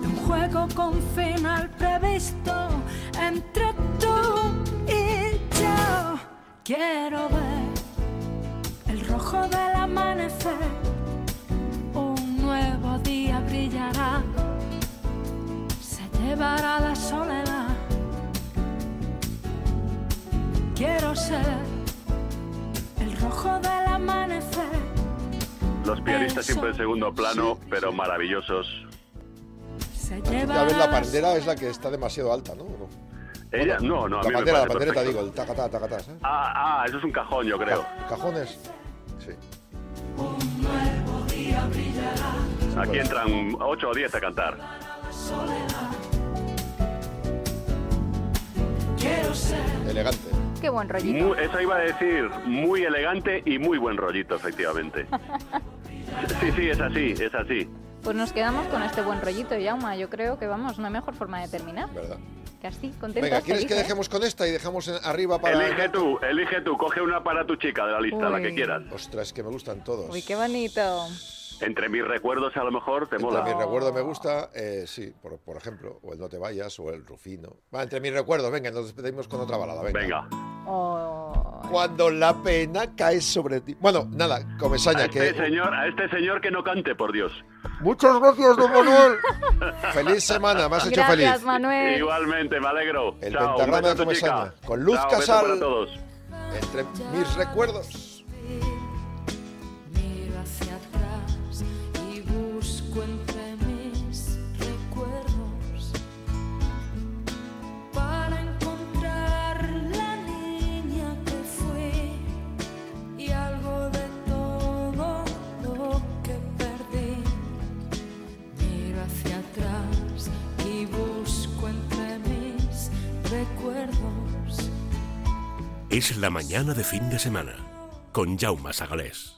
Speaker 13: de un juego con final previsto entre tú y yo. Quiero ver el rojo del amanecer. Un nuevo día brillará se llevará la soledad. Quiero ser rojo del amanecer.
Speaker 12: Los pianistas siempre en segundo plano, pero maravillosos.
Speaker 13: Se
Speaker 2: Ya ves, la bandera es la que está demasiado alta, ¿no?
Speaker 12: Ella, no, no, a
Speaker 2: la
Speaker 12: mí me
Speaker 2: bandera, la
Speaker 12: parece
Speaker 2: bandereta,
Speaker 12: perfecto.
Speaker 2: digo, el tacatá, tacatá, ¿sabes?
Speaker 12: Ah, ah, eso es un cajón, yo creo.
Speaker 2: Cajones. Sí.
Speaker 13: un nuevo día brillará.
Speaker 12: Aquí entran 8 o 10 a cantar.
Speaker 13: La
Speaker 2: Elegante.
Speaker 3: Qué buen rollito.
Speaker 12: Muy- eso iba a decir, muy elegante y muy buen rollito, efectivamente. Sí, sí, es así, es así.
Speaker 3: Pues nos quedamos con este buen rollito, Yauma. Yo creo que vamos, no hay mejor forma de terminar.
Speaker 2: ¿Verdad?
Speaker 3: Que así, contentos,
Speaker 2: Venga, ¿quieres que
Speaker 3: felices.
Speaker 2: dejemos con esta y dejamos arriba para...
Speaker 12: Elige tú, elige tú, coge una para tu chica de la lista, la que
Speaker 3: Uy.
Speaker 12: quieras.
Speaker 2: Ostras, que me gustan todos.
Speaker 3: Uy, qué bonito.
Speaker 12: Entre mis recuerdos a lo mejor te
Speaker 2: Entre
Speaker 12: mola.
Speaker 2: mis recuerdos me gusta, eh, sí, por, por ejemplo, o el No te vayas o el Rufino. Va, entre mis recuerdos, venga, nos despedimos con otra balada, venga.
Speaker 12: Venga.
Speaker 3: Oh,
Speaker 2: Cuando la pena cae sobre ti. Bueno, nada,
Speaker 12: A
Speaker 2: Comesaña,
Speaker 12: este,
Speaker 2: que...
Speaker 12: señor, a este señor que no cante, por Dios.
Speaker 2: Muchas gracias, don Manuel. feliz semana, me has hecho
Speaker 3: Gracias,
Speaker 2: feliz.
Speaker 3: Manuel.
Speaker 12: Igualmente, me alegro.
Speaker 2: El
Speaker 12: Chao,
Speaker 2: pentagrama de
Speaker 12: a
Speaker 2: Comesaña,
Speaker 12: chica.
Speaker 2: con Luz
Speaker 12: Chao, beso
Speaker 2: Casal.
Speaker 12: para todos.
Speaker 13: Entre mis recuerdos.
Speaker 1: Es la mañana de fin de semana con Jaume Sagalés.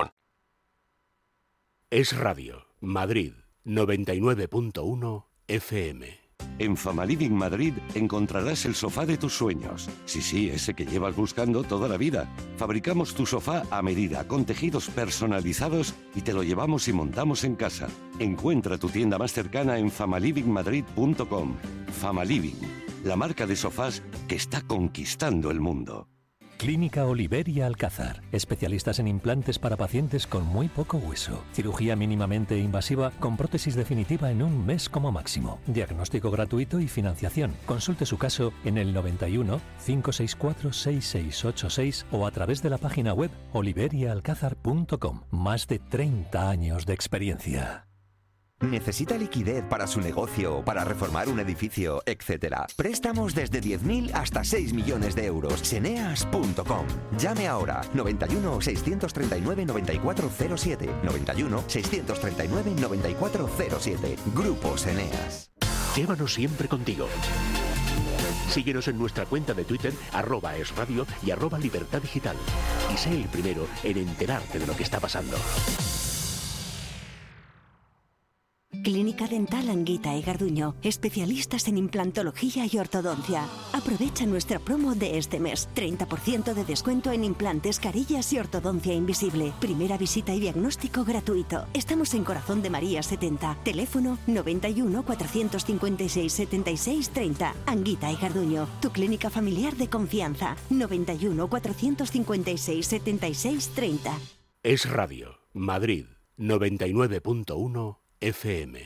Speaker 1: Es Radio, Madrid, 99.1 FM.
Speaker 14: En Famaliving Madrid encontrarás el sofá de tus sueños. Sí, sí, ese que llevas buscando toda la vida. Fabricamos tu sofá a medida, con tejidos personalizados y te lo llevamos y montamos en casa. Encuentra tu tienda más cercana en famalivingmadrid.com. Famaliving, la marca de sofás que está conquistando el mundo.
Speaker 15: Clínica Oliveria Alcázar. Especialistas en implantes para pacientes con muy poco hueso. Cirugía mínimamente invasiva con prótesis definitiva en un mes como máximo. Diagnóstico gratuito y financiación. Consulte su caso en el 91 564 6686 o a través de la página web oliveriaalcázar.com. Más de 30 años de experiencia.
Speaker 16: ¿Necesita liquidez para su negocio, para reformar un edificio, etcétera? Préstamos desde 10.000 hasta 6 millones de euros. Seneas.com. Llame ahora 91 639 9407. 91 639 9407. Grupo Seneas.
Speaker 1: Llévanos siempre contigo. Síguenos en nuestra cuenta de Twitter, arroba es radio y arroba libertad digital. Y sé el primero en enterarte de lo que está pasando.
Speaker 17: Clínica Dental Anguita y Garduño, especialistas en implantología y ortodoncia. Aprovecha nuestra promo de este mes. 30% de descuento en implantes, carillas y ortodoncia invisible. Primera visita y diagnóstico gratuito. Estamos en Corazón de María 70. Teléfono 91 456 76 30. Anguita y Garduño, tu clínica familiar de confianza. 91 456 76 30.
Speaker 1: Es Radio, Madrid, 99.1 FM.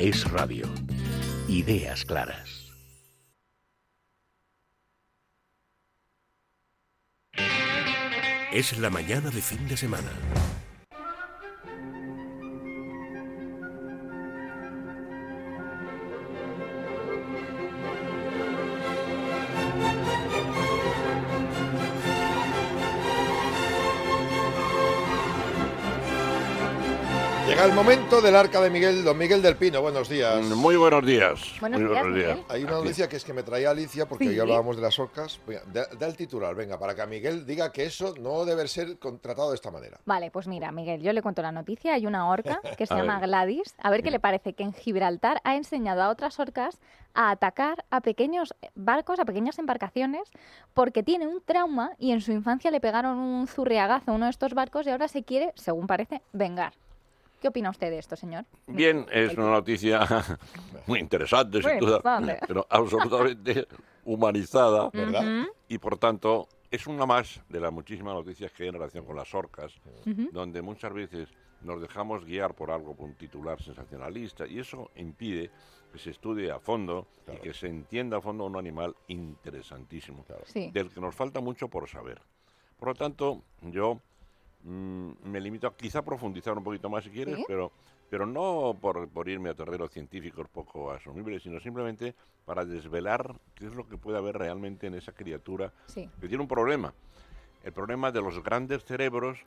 Speaker 1: Es Radio. Ideas claras. Es la mañana de fin de semana.
Speaker 2: El momento del arca de Miguel, don Miguel del Pino. Buenos días.
Speaker 18: Muy buenos días.
Speaker 3: Buenos
Speaker 18: Muy
Speaker 3: días,
Speaker 18: buenos días.
Speaker 2: Hay una noticia que es que me traía Alicia, porque
Speaker 3: Sí.
Speaker 2: hoy hablábamos de las orcas. Da, el titular, venga, para que a Miguel diga que eso no debe ser contratado de esta manera.
Speaker 3: Vale, pues mira, Miguel, yo le cuento la noticia. Hay una orca que se llama
Speaker 2: ver.
Speaker 3: Gladys. A ver qué le parece que en Gibraltar ha enseñado a otras orcas a atacar a pequeños barcos, a pequeñas embarcaciones, porque tiene un trauma y en su infancia le pegaron un zurriagazo a uno de estos barcos y ahora se quiere, según parece, vengar. ¿Qué opina usted de esto, señor?
Speaker 18: Bien, es una noticia muy interesante,
Speaker 3: Muy
Speaker 18: sin duda,
Speaker 3: interesante.
Speaker 18: pero absolutamente humanizada.
Speaker 3: ¿Verdad?
Speaker 18: Y por tanto, es una más de las muchísimas noticias que hay en relación con las orcas, donde muchas veces nos dejamos guiar por algo, por un titular sensacionalista, y eso impide que se estudie a fondo y que se entienda a fondo un animal interesantísimo,
Speaker 3: Sí.
Speaker 18: del que nos falta mucho por saber. Por lo tanto, yo mm, me limito a quizá profundizar un poquito más si quieres,
Speaker 3: Sí.
Speaker 18: pero, pero no por, por irme a terrenos científicos poco asumibles, sino simplemente para desvelar qué es lo que puede haber realmente en esa criatura
Speaker 3: Sí.
Speaker 18: que tiene un problema. El problema de los grandes cerebros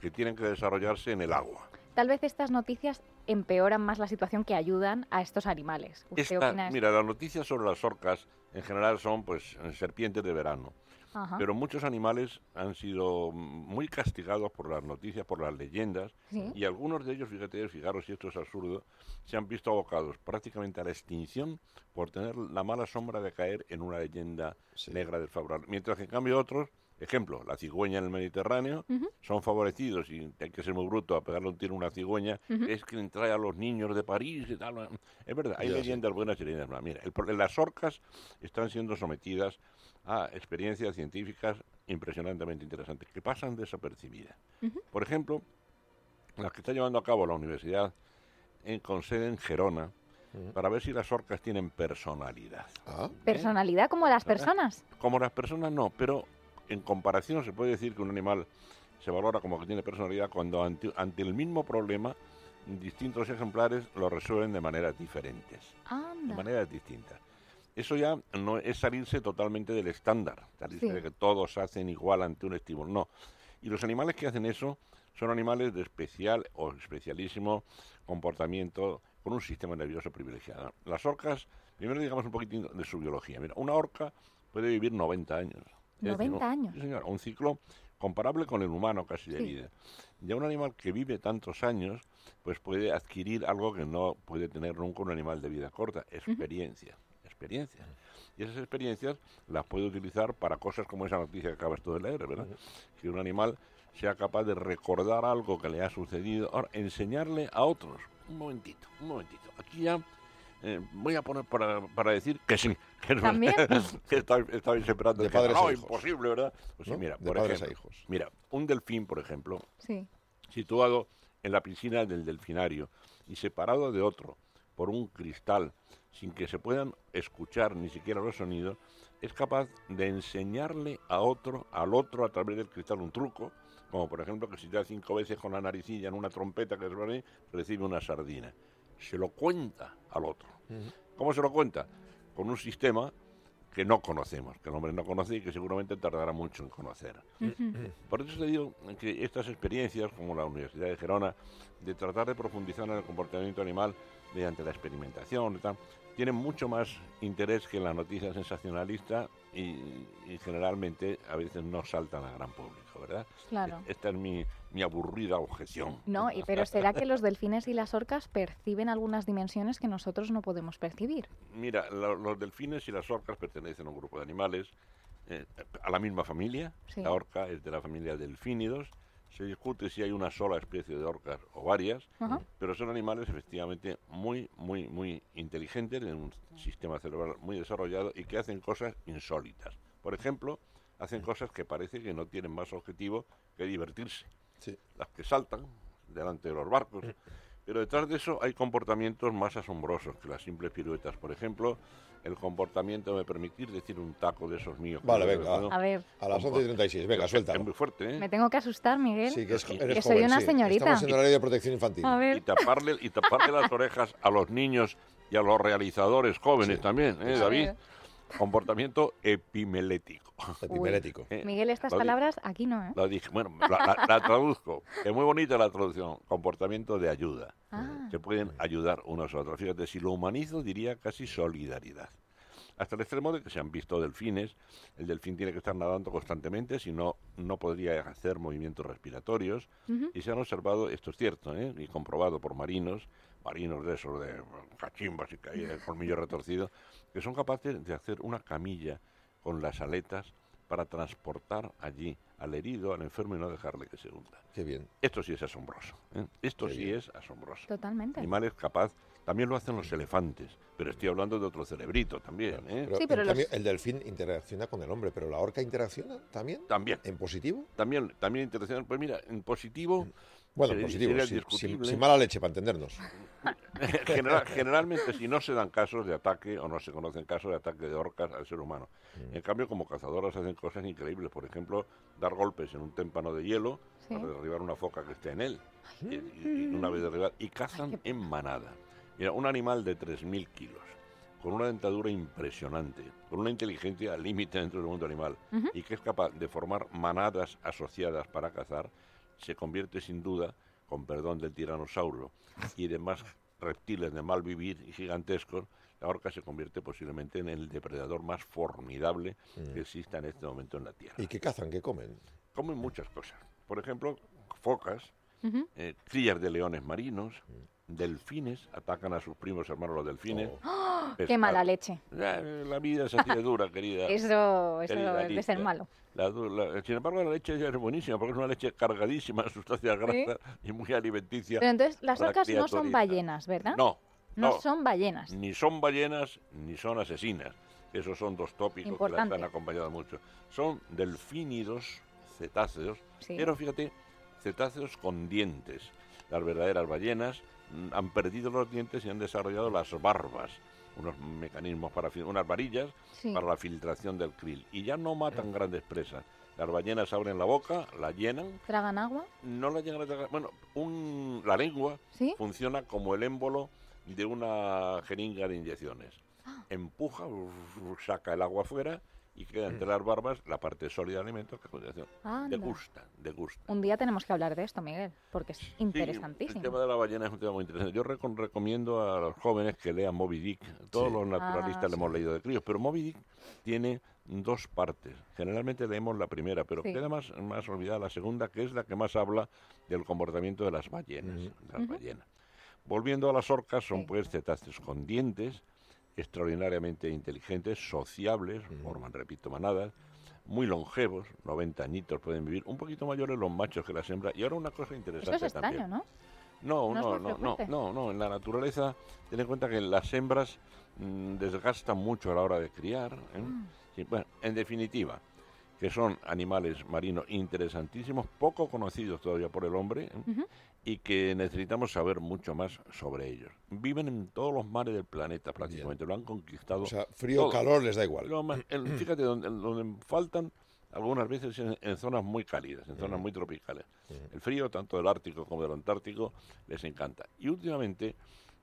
Speaker 18: que tienen que desarrollarse en el agua.
Speaker 3: Tal vez estas noticias empeoran más la situación que ayudan a estos animales. ¿Usted
Speaker 18: Esta- mira, las noticias sobre las orcas en general son pues serpientes de verano.
Speaker 3: Ajá.
Speaker 18: Pero muchos animales han sido muy castigados por las noticias, por las leyendas,
Speaker 3: Sí.
Speaker 18: y algunos de ellos, fíjate, fijaros si esto es absurdo, se han visto abocados prácticamente a la extinción por tener la mala sombra de caer en una leyenda negra desfavorable. Mientras que en cambio otros, ejemplo, la cigüeña en el Mediterráneo, son favorecidos y hay que ser muy bruto a pegarle un tiro a una cigüeña, es que trae a los niños de París y tal. Es verdad, hay
Speaker 2: Ya, sí.
Speaker 18: leyendas buenas y leyendas malas. Mira, el las orcas están siendo sometidas a experiencias científicas impresionantemente interesantes que pasan desapercibidas. Por ejemplo, las que está llevando a cabo la universidad en, con sede en Gerona, para ver si las orcas tienen personalidad.
Speaker 3: Personalidad como las personas.
Speaker 18: Como las personas no, pero en comparación se puede decir que un animal se valora como que tiene personalidad cuando ante, ante el mismo problema distintos ejemplares lo resuelven de maneras diferentes, de maneras distintas. Eso ya no es salirse totalmente del estándar, salirse
Speaker 3: Sí.
Speaker 18: de que todos hacen igual ante un estímulo, no. Y los animales que hacen eso son animales de especial o especialísimo comportamiento con un sistema nervioso privilegiado. Las orcas, primero digamos un poquitín de su biología. Mira, una orca puede vivir 90 años. Es decir,
Speaker 3: 90
Speaker 18: un-
Speaker 3: años.
Speaker 18: sí, señor, un ciclo comparable con el humano casi de
Speaker 3: Sí.
Speaker 18: vida. Ya un animal que vive tantos años, pues puede adquirir algo que no puede tener nunca un animal de vida corta, experiencia, experiencia. Y esas experiencias las puede utilizar para cosas como esa noticia que acabas tú de leer, ¿verdad? Que un animal sea capaz de recordar algo que le ha sucedido, ahora enseñarle a otros. Un momentito, un momentito. Aquí ya eh, voy a poner para, para decir que sí, que no-
Speaker 3: ¿También?
Speaker 18: que estabais, estabais esperando
Speaker 2: De padres
Speaker 18: no,
Speaker 2: a hijos.
Speaker 18: imposible, ¿verdad? Pues sí, mira,
Speaker 2: De
Speaker 18: por
Speaker 2: padres a
Speaker 18: ejemplo,
Speaker 2: hijos.
Speaker 18: mira, un delfín, por ejemplo,
Speaker 3: Sí.
Speaker 18: situado en la piscina del delfinario y separado de otro por un cristal sin que se puedan escuchar ni siquiera los sonidos, es capaz de enseñarle a otro, al otro a través del cristal un truco, como por ejemplo que si da cinco veces con la naricilla en una trompeta que ahí, recibe una sardina. Se lo cuenta al otro. ¿Cómo se lo cuenta? Con un sistema que no conocemos, que el hombre no conoce y que seguramente tardará mucho en conocer. Por eso te digo que estas experiencias, como la Universidad de Gerona, de tratar de profundizar en el comportamiento animal mediante la experimentación tal, tienen mucho más interés que la noticia sensacionalista y, y generalmente a veces no saltan al gran público, ¿verdad?
Speaker 3: Claro.
Speaker 18: Esta es mi, mi aburrida objeción.
Speaker 3: No, y pero ¿será que los delfines y las orcas perciben algunas dimensiones que nosotros no podemos percibir?
Speaker 18: Mira, lo- los delfines y las orcas pertenecen a un grupo de animales, eh, a la misma familia.
Speaker 3: Sí.
Speaker 18: La orca es de la familia delfínidos. Se discute si hay una sola especie de orcas o varias, pero son animales efectivamente muy, muy, muy inteligentes, en un sistema cerebral muy desarrollado y que hacen cosas insólitas. Por ejemplo, hacen cosas que parece que no tienen más objetivo que divertirse. Las que saltan delante de los barcos. Pero detrás de eso hay comportamientos más asombrosos que las simples piruetas. Por ejemplo, el comportamiento, me permitir decir un taco de esos míos.
Speaker 2: Vale, venga.
Speaker 3: A ver.
Speaker 2: A las 11 y 36, venga, suelta.
Speaker 18: Es muy fuerte, ¿eh?
Speaker 3: Me tengo que asustar, Miguel.
Speaker 2: Sí, que es- eres
Speaker 3: que soy
Speaker 2: joven,
Speaker 3: una
Speaker 2: sí.
Speaker 3: señorita.
Speaker 2: Estamos en la ley de protección infantil.
Speaker 3: A ver.
Speaker 18: Y taparle, y taparle las orejas a los niños y a los realizadores jóvenes también, ¿eh, David? Comportamiento epimelético.
Speaker 2: Epimelético.
Speaker 3: Miguel, estas
Speaker 18: Lo
Speaker 3: palabras aquí no, ¿eh?
Speaker 18: Lo dije, bueno, la, la- la traduzco. Es muy bonita la traducción. Comportamiento de ayuda.
Speaker 3: Ah.
Speaker 18: Se pueden ayudar unos a otros. Fíjate, si lo humanizo, diría casi solidaridad. Hasta el extremo de que se han visto delfines. El delfín tiene que estar nadando constantemente, si no, no podría hacer movimientos respiratorios.
Speaker 19: Ujú.
Speaker 18: Y se han observado, esto es cierto, ¿eh? y comprobado por marinos, marinos de esos de cachimbas y hay el colmillo retorcido, que son capaces de hacer una camilla con las aletas para transportar allí al herido, al enfermo y no dejarle que se hunda.
Speaker 2: Qué bien.
Speaker 18: Esto sí es asombroso. ¿eh? Esto sí es asombroso.
Speaker 3: Totalmente.
Speaker 18: Animales capaz, también lo hacen los elefantes, pero estoy hablando de otro cerebrito también. ¿eh?
Speaker 2: Pero, en cambio, el delfín interacciona con el hombre, pero la orca interacciona también.
Speaker 18: También.
Speaker 2: ¿En positivo?
Speaker 18: También, también internacional. Pues mira, en positivo.
Speaker 2: Bueno,
Speaker 18: sería-
Speaker 2: positivo,
Speaker 18: sería
Speaker 2: sin, sin-
Speaker 18: discutible.
Speaker 2: sin mala leche, para entendernos.
Speaker 18: General- generalmente, si no se dan casos de ataque o no se conocen casos de ataque de orcas al ser humano.
Speaker 2: Mm.
Speaker 18: En cambio, como cazadoras hacen cosas increíbles. Por ejemplo, dar golpes en un témpano de hielo
Speaker 3: Sí.
Speaker 18: para derribar una foca que esté en él. Y, y- y una vez derribada. Y cazan en manada. Mira, un animal de 3.000 kilos, con una dentadura impresionante, con una inteligencia al límite dentro del mundo animal,
Speaker 19: Ujú.
Speaker 18: y que es capaz de formar manadas asociadas para cazar, se convierte sin duda, con perdón del tiranosaurio y demás reptiles de mal vivir y gigantescos, la orca se convierte posiblemente en el depredador más formidable
Speaker 2: Mm.
Speaker 18: que exista en este momento en la Tierra.
Speaker 2: ¿Y qué cazan? ¿Qué comen?
Speaker 18: Comen muchas cosas. Por ejemplo, focas, eh, crías de leones marinos, delfines, atacan a sus primos hermanos los delfines.
Speaker 3: ¡Oh! ¡Qué
Speaker 18: pescado.
Speaker 3: mala leche!
Speaker 18: Eh, La vida es así de dura, querida.
Speaker 3: Eso, eso
Speaker 18: querida
Speaker 3: es de ser malo.
Speaker 18: La du- la- sin embargo, la leche es buenísima porque es una leche cargadísima de sustancias grasas y muy alimenticia.
Speaker 3: Pero entonces las orcas no son ballenas, ¿verdad?
Speaker 18: No,
Speaker 3: No,
Speaker 18: no.
Speaker 3: son ballenas.
Speaker 18: Ni son ballenas ni son asesinas. Esos son dos tópicos que las han acompañado mucho. Son delfínidos cetáceos,
Speaker 3: Sí.
Speaker 18: pero fíjate, cetáceos con dientes. las verdaderas ballenas han perdido los dientes y han desarrollado las barbas, unos mecanismos para unas varillas
Speaker 3: Sí.
Speaker 18: para la filtración del krill y ya no matan grandes presas. Las ballenas abren la boca, la llenan,
Speaker 3: ¿Tragan agua?
Speaker 18: no la llegan a tragar. Bueno, un- la lengua
Speaker 3: ¿Sí?
Speaker 18: funciona como el émbolo de una jeringa de inyecciones.
Speaker 3: Ah.
Speaker 18: Empuja, saca el agua afuera y queda entre las barbas la parte sólida del alimento que a continuación
Speaker 3: Anda.
Speaker 18: degusta, degusta.
Speaker 3: Un día tenemos que hablar de esto, Miguel, porque es
Speaker 18: Sí,
Speaker 3: interesantísimo.
Speaker 18: el tema de la ballena es un tema muy interesante. Yo recom- recomiendo a los jóvenes que lean Moby Dick. Todos
Speaker 2: Sí.
Speaker 18: los naturalistas
Speaker 3: Ah,
Speaker 18: le hemos leído de críos, pero Moby Dick tiene dos partes. Generalmente leemos la primera, pero
Speaker 3: Sí.
Speaker 18: queda más, más olvidada la segunda, que es la que más habla del comportamiento de las ballenas. de las
Speaker 3: Ujú.
Speaker 18: ballenas. Volviendo a las orcas, son pues cetáceos con dientes, extraordinariamente inteligentes, sociables, forman, repito, manadas, muy longevos, 90 añitos pueden vivir, un poquito mayores los machos que las hembras. Y ahora una cosa interesante
Speaker 3: Esto es extraño,
Speaker 18: también.
Speaker 3: ¿no?
Speaker 18: No,
Speaker 3: No
Speaker 18: no, no, no, no, no. En la naturaleza, ten en cuenta que las hembras mm, desgastan mucho a la hora de criar. ¿eh?
Speaker 3: Mm.
Speaker 18: Sí, bueno, en definitiva, que son animales marinos interesantísimos, poco conocidos todavía por el hombre, ¿eh? Y que necesitamos saber mucho más sobre ellos. Viven en todos los mares del planeta prácticamente, lo han conquistado.
Speaker 2: O sea, frío o calor les da igual.
Speaker 18: Lo más- el- fíjate, donde, donde faltan algunas veces en, en zonas muy cálidas, en zonas muy tropicales. El frío, tanto del Ártico como del Antártico, les encanta. Y últimamente,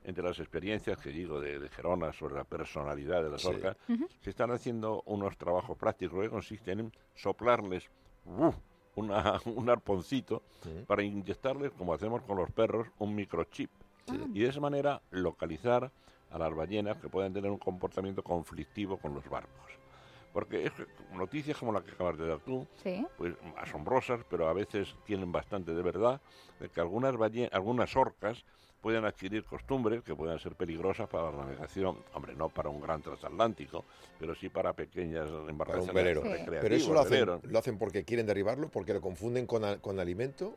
Speaker 18: entre las experiencias que digo de, de Gerona sobre la personalidad de las
Speaker 2: Sí.
Speaker 18: orcas, se están haciendo unos trabajos prácticos que consisten en soplarles. Una- un arponcito para inyectarles, como hacemos con los perros, un microchip. Y de esa manera localizar a las ballenas que pueden tener un comportamiento conflictivo con los barcos. Porque es que noticias como la que acabas de dar tú,
Speaker 3: Sí.
Speaker 18: pues asombrosas, pero a veces tienen bastante de verdad, de que algunas, balle- algunas orcas pueden adquirir costumbres que puedan ser peligrosas para la navegación, hombre, no para un gran transatlántico, pero sí para pequeñas
Speaker 2: Para
Speaker 18: embarcaciones
Speaker 2: un velero.
Speaker 18: recreativas,
Speaker 2: Pero eso lo hacen, lo hacen porque quieren derribarlo, porque lo confunden con, a- con alimento,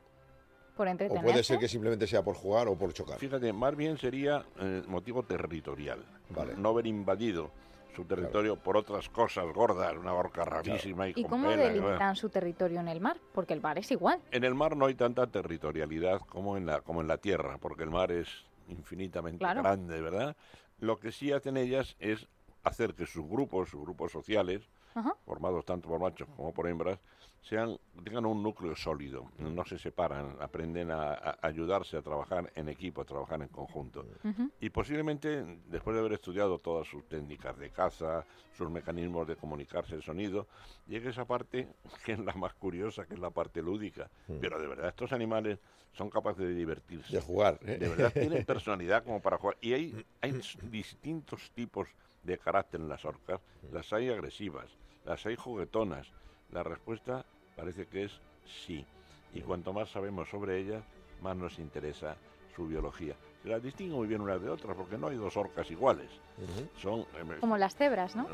Speaker 3: Por
Speaker 2: o puede ser que simplemente sea por jugar o por chocar.
Speaker 18: Fíjate, más bien sería eh, motivo territorial.
Speaker 2: Vale.
Speaker 18: No haber invadido su territorio por otras cosas gordas, una orca rarísima y,
Speaker 3: ¿Y
Speaker 18: con
Speaker 3: cómo
Speaker 18: pela, y bueno.
Speaker 3: delimitan su territorio en el mar? Porque el mar es igual.
Speaker 18: En el mar no hay tanta territorialidad como en la, como en la tierra, porque el mar es infinitamente
Speaker 3: Claro.
Speaker 18: grande, ¿verdad? Lo que sí hacen ellas es hacer que sus grupos, sus grupos sociales,
Speaker 3: Ajá.
Speaker 18: formados tanto por machos como por hembras, sean, tengan un núcleo sólido, no se separan, aprenden a, a ayudarse a trabajar en equipo, a trabajar en conjunto.
Speaker 3: Ujú.
Speaker 18: Y posiblemente, después de haber estudiado todas sus técnicas de caza, sus mecanismos de comunicarse el sonido, llegue esa parte que es la más curiosa, que es la parte lúdica. Pero de verdad, estos animales son capaces de divertirse.
Speaker 2: De jugar. ¿eh?
Speaker 18: De verdad, tienen personalidad como para jugar. Y hay, hay distintos tipos de carácter en las orcas. Las hay agresivas, las hay juguetonas. La respuesta parece que es sí. Y cuanto más sabemos sobre ellas, más nos interesa su biología. Se las distingue muy bien unas de otras, porque no hay dos orcas iguales. Son eh,
Speaker 3: Como las cebras, ¿no?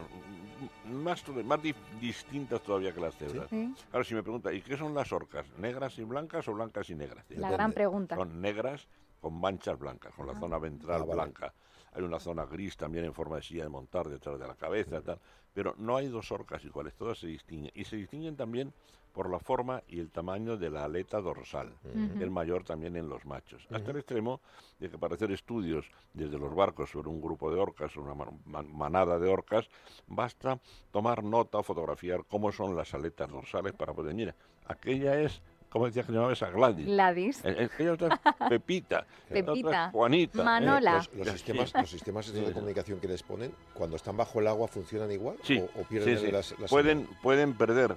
Speaker 18: más, to- más di- distintas todavía que las cebras.
Speaker 3: Sí.
Speaker 18: Claro, si me pregunta, ¿y qué son las orcas? ¿Negras y blancas o blancas y negras?
Speaker 3: La gran pregunta.
Speaker 18: Son negras con manchas blancas, con la
Speaker 3: Ah.
Speaker 18: zona ventral
Speaker 2: Ah, vale.
Speaker 18: blanca. Hay una zona gris también en forma de silla de montar detrás de la cabeza, tal. Pero no hay dos orcas iguales, todas se distinguen. Y se distinguen también por la forma y el tamaño de la aleta dorsal, el mayor también en los machos. Hasta el extremo de que para hacer estudios desde los barcos sobre un grupo de orcas, una man- man- manada de orcas, basta tomar nota o fotografiar cómo son las aletas dorsales para poder, mira, aquella es, ¿cómo decía que se llamaba esa Gladys?
Speaker 3: Gladys.
Speaker 18: Eh, eh, otra Pepita,
Speaker 3: Pepita.
Speaker 18: Juanita.
Speaker 3: Manola.
Speaker 2: Los, los sistemas, los sistemas de comunicación que les ponen, cuando están bajo el agua, ¿funcionan igual?
Speaker 18: Sí,
Speaker 2: ¿O, o pierden
Speaker 18: sí, sí.
Speaker 2: las, las
Speaker 18: pueden, pueden perder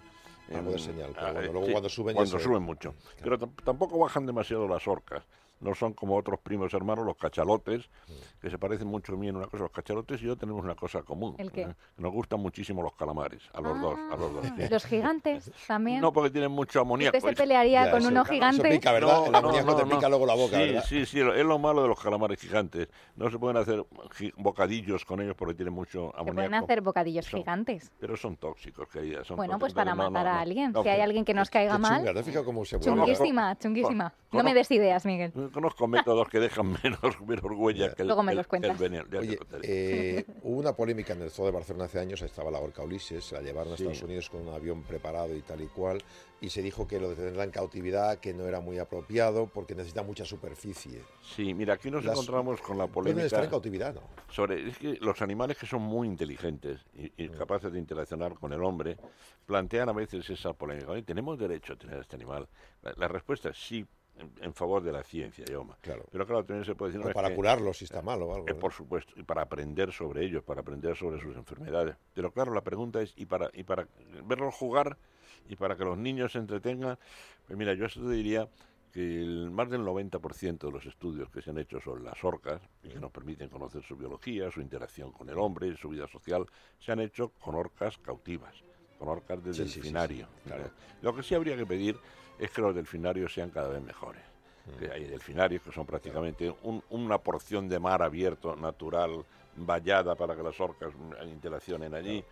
Speaker 2: Algo de
Speaker 18: em,
Speaker 2: señal, pero
Speaker 18: ah,
Speaker 2: bueno,
Speaker 18: eh,
Speaker 2: luego cuando suben
Speaker 18: cuando mucho. Pero tam- tampoco bajan demasiado las orcas. No son como otros primos hermanos, los cachalotes, que se parecen mucho a mí en una cosa. Los cachalotes y yo tenemos una cosa común.
Speaker 3: ¿El qué?
Speaker 18: ¿eh? Nos gustan muchísimo los calamares, a los dos, a los dos. sí.
Speaker 3: Los gigantes también.
Speaker 18: No, porque tienen mucho amoníaco.
Speaker 3: Usted se pelearía con uno gigante.
Speaker 2: El amoníaco te pica luego la boca,
Speaker 18: sí,
Speaker 2: ¿verdad?
Speaker 18: Sí, sí, es lo malo de los calamares gigantes. No se pueden hacer bocadillos con ellos porque tienen mucho
Speaker 3: Se
Speaker 18: amoníaco.
Speaker 3: pueden hacer bocadillos
Speaker 18: Son-
Speaker 3: gigantes.
Speaker 18: Pero son tóxicos, querida. Son
Speaker 3: Bueno,
Speaker 18: tóxicos.
Speaker 3: pues para
Speaker 18: No, no,
Speaker 3: matar a alguien.
Speaker 18: No,
Speaker 3: si hay alguien que nos caiga mal.
Speaker 2: chunga, ¿te has fijado cómo se?
Speaker 3: Chunguísima, chunguísima. No me des ideas, Miguel.
Speaker 18: Conozco métodos que dejan menos, menos huella que el,
Speaker 3: Luego me los
Speaker 18: el veneno.
Speaker 2: Oye, eh, hubo una polémica en el Zoo de Barcelona hace años, estaba la orca Ulises, se la llevaron a
Speaker 18: Sí.
Speaker 2: Estados Unidos con un avión preparado y tal y cual, y se dijo que lo de tenerla en cautividad, que no era muy apropiado porque necesita mucha superficie.
Speaker 18: Sí, mira, aquí nos
Speaker 2: Las-
Speaker 18: encontramos con la polémica.
Speaker 2: estar en cautividad, ¿no?
Speaker 18: sobre es que los animales que son muy inteligentes y, y capaces de interaccionar con el hombre plantean a veces esa polémica. Oye, ¿Tenemos derecho a tener este animal? La, la respuesta es sí, en, en favor de la ciencia, Yoma.
Speaker 2: Claro.
Speaker 18: Pero claro, también se puede decir... No,
Speaker 2: para
Speaker 18: que-
Speaker 2: curarlo si está mal o algo.
Speaker 18: eh,
Speaker 2: ¿no?
Speaker 18: por supuesto, y para aprender sobre ellos, para aprender sobre sus enfermedades. Pero claro, la pregunta es, ¿y para, y para verlos jugar y para que los niños se entretengan? Pues mira, yo eso te diría que el, más del 90% de los estudios que se han hecho sobre las orcas, y que nos permiten conocer su biología, su interacción con el hombre, su vida social, se han hecho con orcas cautivas, con orcas de
Speaker 2: Sí, sí, sí, sí,
Speaker 18: delfinario.
Speaker 2: claro.
Speaker 18: Lo que sí habría que pedir es que los delfinarios sean cada vez mejores.
Speaker 2: Mm.
Speaker 18: Que hay delfinarios que son prácticamente un- una porción de mar abierto, natural, vallada para que las orcas interaccionen allí.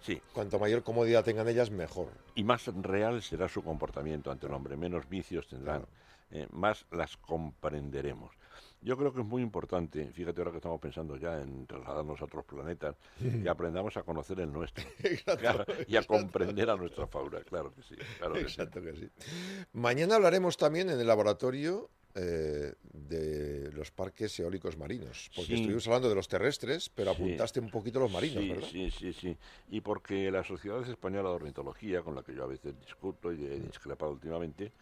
Speaker 18: Sí.
Speaker 2: Cuanto mayor comodidad tengan ellas, mejor.
Speaker 18: Y más real será su comportamiento ante el hombre, menos vicios tendrán, eh, más las comprenderemos. Yo creo que es muy importante, fíjate ahora que estamos pensando ya en trasladarnos a otros planetas, que aprendamos a conocer el nuestro Claro, y a
Speaker 2: exacto.
Speaker 18: comprender a nuestra fauna, claro que sí. Claro que sí.
Speaker 2: Exacto que sí. Mañana hablaremos también en el laboratorio eh, de los parques eólicos marinos, porque
Speaker 18: Sí.
Speaker 2: estuvimos hablando de los terrestres, pero
Speaker 18: Sí.
Speaker 2: apuntaste un poquito los marinos,
Speaker 18: sí,
Speaker 2: ¿verdad?
Speaker 18: Sí, sí, sí. Y porque la Sociedad Española de Ornitología, con la que yo a veces discuto y he discrepado últimamente,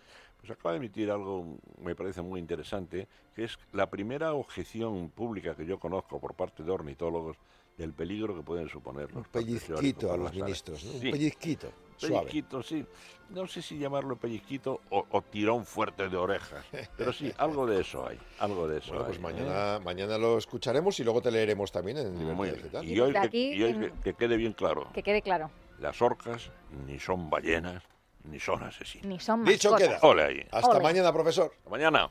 Speaker 18: pues acaba de emitir algo, me parece muy interesante, que es la primera objeción pública que yo conozco por parte de ornitólogos del peligro que pueden suponer los
Speaker 2: Un pellizquito a los ministros, ¿no? Un pellizquito, suave.
Speaker 18: Pellizquito, sí. No sé si llamarlo pellizquito o, o tirón fuerte de orejas, pero sí, algo de eso hay, algo de eso
Speaker 2: Bueno, pues
Speaker 18: hay, ¿eh?
Speaker 2: mañana, mañana lo escucharemos y luego te leeremos también en Libertad
Speaker 18: Muy bien.
Speaker 2: Digital.
Speaker 18: Y hoy,
Speaker 3: Desde
Speaker 18: que,
Speaker 3: aquí,
Speaker 18: y hoy
Speaker 3: en-
Speaker 18: que- que quede bien claro,
Speaker 3: Que quede claro.
Speaker 18: las orcas ni son ballenas ni son asesinos.
Speaker 3: Ni son
Speaker 2: Dicho
Speaker 3: mascotas.
Speaker 2: queda.
Speaker 18: Ole ahí.
Speaker 2: Hasta
Speaker 3: Ole.
Speaker 2: mañana, profesor.
Speaker 18: Hasta mañana.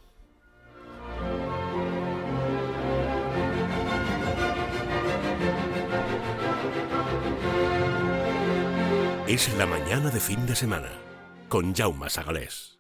Speaker 1: Es la mañana de fin de semana con Jaume Sagalés.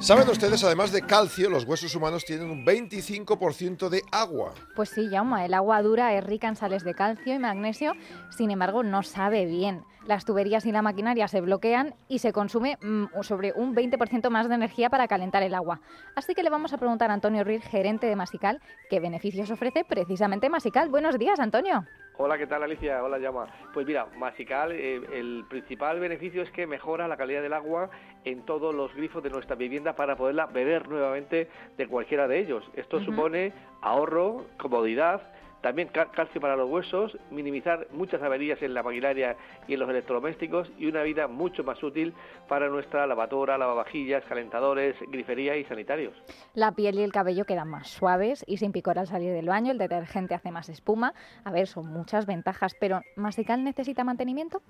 Speaker 2: ¿Saben ustedes, además de calcio, los huesos humanos tienen un 25% de agua?
Speaker 3: Pues sí, Jauma, el agua dura es rica en sales de calcio y magnesio, sin embargo no sabe bien. Las tuberías y la maquinaria se bloquean y se consume mm, sobre un 20% más de energía para calentar el agua. Así que le vamos a preguntar a Antonio Ruiz, gerente de Masical, qué beneficios ofrece precisamente Masical. Buenos días, Antonio.
Speaker 19: Hola, ¿qué tal Alicia? Hola, Llama. Pues mira, Masical, eh, el principal beneficio es que mejora la calidad del agua en todos los grifos de nuestra vivienda para poderla beber nuevamente de cualquiera de ellos. Esto supone ahorro, comodidad, también cal- calcio para los huesos, minimizar muchas averías en la maquinaria y en los electrodomésticos y una vida mucho más útil para nuestra lavadora, lavavajillas, calentadores, grifería y sanitarios.
Speaker 3: La piel y el cabello quedan más suaves y sin picor al salir del baño, el detergente hace más espuma. A ver, son muchas ventajas, pero ¿Masical necesita mantenimiento?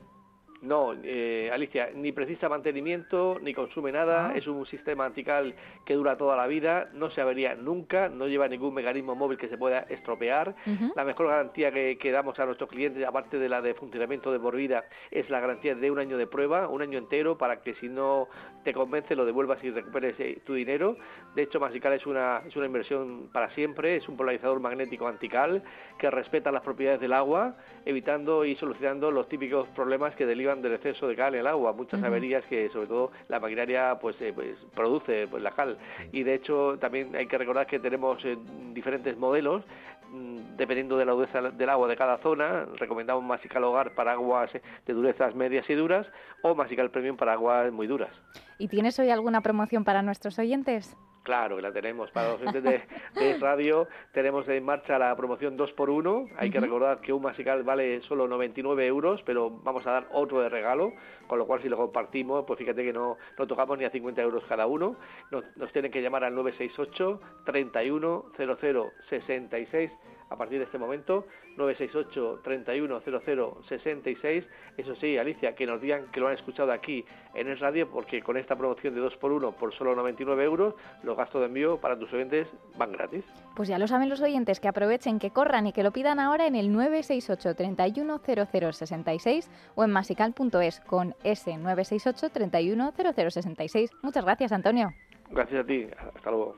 Speaker 19: No, eh, Alicia, ni precisa mantenimiento, ni consume nada,
Speaker 3: Ah.
Speaker 19: es un sistema antical que dura toda la vida, no se avería nunca, no lleva ningún mecanismo móvil que se pueda estropear. La mejor garantía que, que damos a nuestros clientes, aparte de la de funcionamiento de por vida, es la garantía de un año de prueba, un año entero, para que si no te convence lo devuelvas y recuperes eh, tu dinero. De hecho, Masical es una, es una inversión para siempre, es un polarizador magnético antical que respeta las propiedades del agua, evitando y solucionando los típicos problemas que derivan del exceso de cal en el agua, muchas averías que sobre todo la maquinaria pues, eh, pues, produce pues, la cal. Y de hecho también hay que recordar que tenemos eh, diferentes modelos mm, dependiendo de la dureza del agua de cada zona, recomendamos Masical Hogar para aguas eh, de durezas medias y duras o Masical Premium para aguas muy duras.
Speaker 3: ¿Y tienes hoy alguna promoción para nuestros oyentes?
Speaker 19: Claro que la tenemos. Para los oyentes de, de radio tenemos en marcha la promoción 2x1. Hay que recordar que un masical vale solo 99 euros, pero vamos a dar otro de regalo, con lo cual si lo compartimos, pues fíjate que no, no tocamos ni a 50 euros cada uno. Nos, nos tienen que llamar al 968 31 00 66 a partir de este momento, 968 3100 66. Eso sí, Alicia, que nos digan que lo han escuchado aquí en el radio, porque con esta promoción de 2x1 por solo 99 euros, los gastos de envío para tus oyentes van gratis.
Speaker 3: Pues ya lo saben los oyentes, que aprovechen, que corran y que lo pidan ahora en el 968 310066 o en masical.es con ese 968 310066. Muchas gracias, Antonio.
Speaker 19: Gracias a ti. Hasta luego.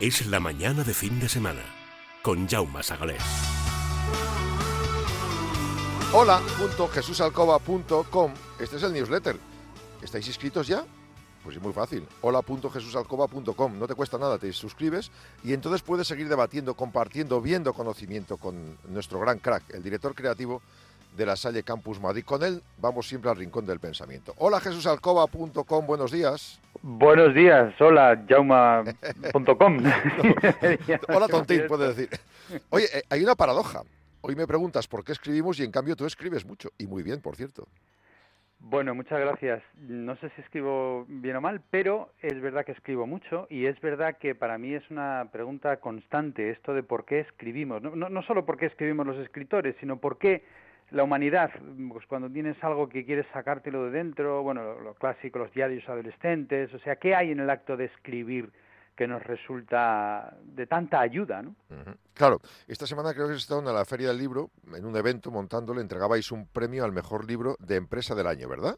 Speaker 1: Es la mañana de fin de semana con Jaume Sagalés.
Speaker 2: Hola.jesusalcoba.com Este es el newsletter. ¿Estáis inscritos ya? Pues es muy fácil. Hola.jesusalcoba.com No te cuesta nada, te suscribes y entonces puedes seguir debatiendo, compartiendo, viendo conocimiento con nuestro gran crack, el director creativo de la Salle Campus Madrid. Con él vamos siempre al rincón del pensamiento. Hola.jesusalcoba.com Buenos días.
Speaker 20: Buenos días, hola, jauma.com.
Speaker 2: Hola, Tontín, puedes decir. Oye, eh, hay una paradoja. Hoy me preguntas por qué escribimos y en cambio tú escribes mucho. Y muy bien, por cierto.
Speaker 20: Bueno, muchas gracias. No sé si escribo bien o mal, pero es verdad que escribo mucho y es verdad que para mí es una pregunta constante esto de por qué escribimos. No, no, no solo por qué escribimos los escritores, sino por qué la humanidad, pues cuando tienes algo que quieres sacártelo de dentro, bueno, lo, lo clásico, los diarios adolescentes, o sea, ¿qué hay en el acto de escribir que nos resulta de tanta ayuda, ¿no?
Speaker 2: Claro, esta semana creo que has estado en la Feria del Libro, en un evento montándole, entregabais un premio al mejor libro de empresa del año, ¿verdad?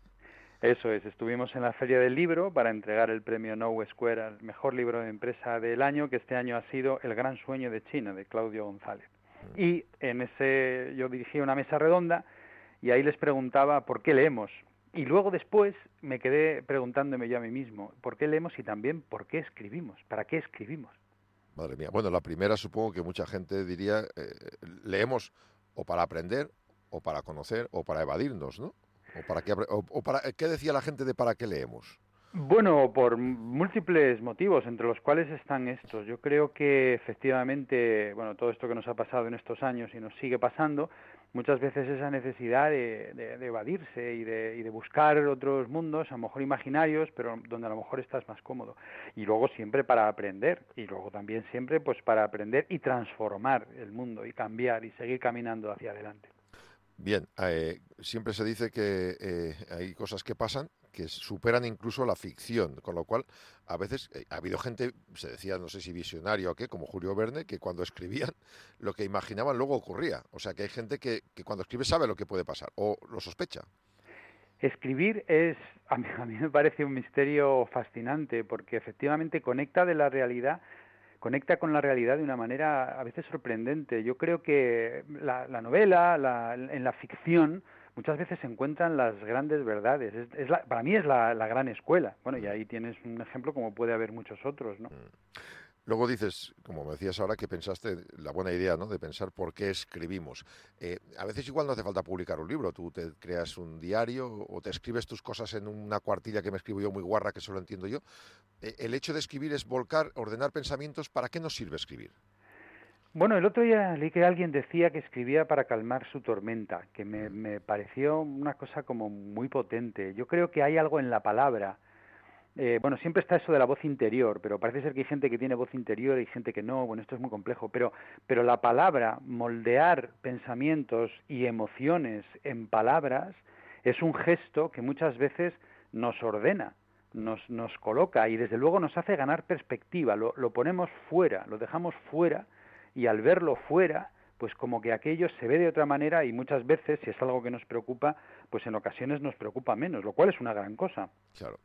Speaker 20: Eso es, estuvimos en la Feria del Libro para entregar el premio No Square al mejor libro de empresa del año, que este año ha sido El gran sueño de China, de Claudio González. Y en ese yo dirigí una mesa redonda y ahí les preguntaba por qué leemos. Y luego después me quedé preguntándome yo a mí mismo, ¿por qué leemos y también por qué escribimos? ¿Para qué escribimos?
Speaker 2: Madre mía. Bueno, la primera supongo que mucha gente diría, eh, leemos o para aprender, o para conocer, o para evadirnos, ¿no? O para qué, o para, ¿Qué decía la gente de para qué leemos?
Speaker 20: Bueno, por múltiples motivos, entre los cuales están estos. Yo creo que efectivamente, bueno, todo esto que nos ha pasado en estos años y nos sigue pasando, muchas veces esa necesidad de, de- de evadirse y de, y de buscar otros mundos, a lo mejor imaginarios, pero donde a lo mejor estás más cómodo. Y luego siempre para aprender, y luego también siempre pues para aprender y transformar el mundo y cambiar y seguir caminando hacia adelante.
Speaker 2: Bien, eh, siempre se dice que eh, hay cosas que pasan que superan incluso la ficción, con lo cual a veces eh, ha habido gente, se decía, no sé si visionario o qué, como Julio Verne, que cuando escribían lo que imaginaban luego ocurría. O sea que hay gente que, cuando escribe sabe lo que puede pasar o lo sospecha.
Speaker 20: Escribir es, a mí, a mí me parece un misterio fascinante porque efectivamente conecta de la realidad, conecta con la realidad de una manera a veces sorprendente. Yo creo que la, la novela, la- en la ficción, muchas veces se encuentran las grandes verdades. Es, es la- para mí es la, la gran escuela. Bueno, y ahí tienes un ejemplo como puede haber muchos otros, ¿no?
Speaker 2: Luego dices, como me decías ahora, que pensaste la buena idea, ¿no? De pensar por qué escribimos. Eh, a veces igual no hace falta publicar un libro. Tú te creas un diario o te escribes tus cosas en una cuartilla que me escribo yo muy guarra, que solo entiendo yo. Eh, el hecho de escribir es volcar, ordenar pensamientos. ¿Para qué nos sirve escribir?
Speaker 20: Bueno, el otro día leí que alguien decía que escribía para calmar su tormenta, que me, me pareció una cosa como muy potente. Yo creo que hay algo en la palabra. Eh, bueno, siempre está eso de la voz interior, pero parece ser que hay gente que tiene voz interior y gente que no. Bueno, esto es muy complejo, pero, pero la palabra, moldear pensamientos y emociones en palabras, es un gesto que muchas veces nos ordena, nos, nos coloca y desde luego nos hace ganar perspectiva. Lo, lo ponemos fuera, lo dejamos fuera y al verlo fuera, pues como que aquello se ve de otra manera y muchas veces, si es algo que nos preocupa, pues en ocasiones nos preocupa menos, lo cual es una gran cosa.
Speaker 2: Claro.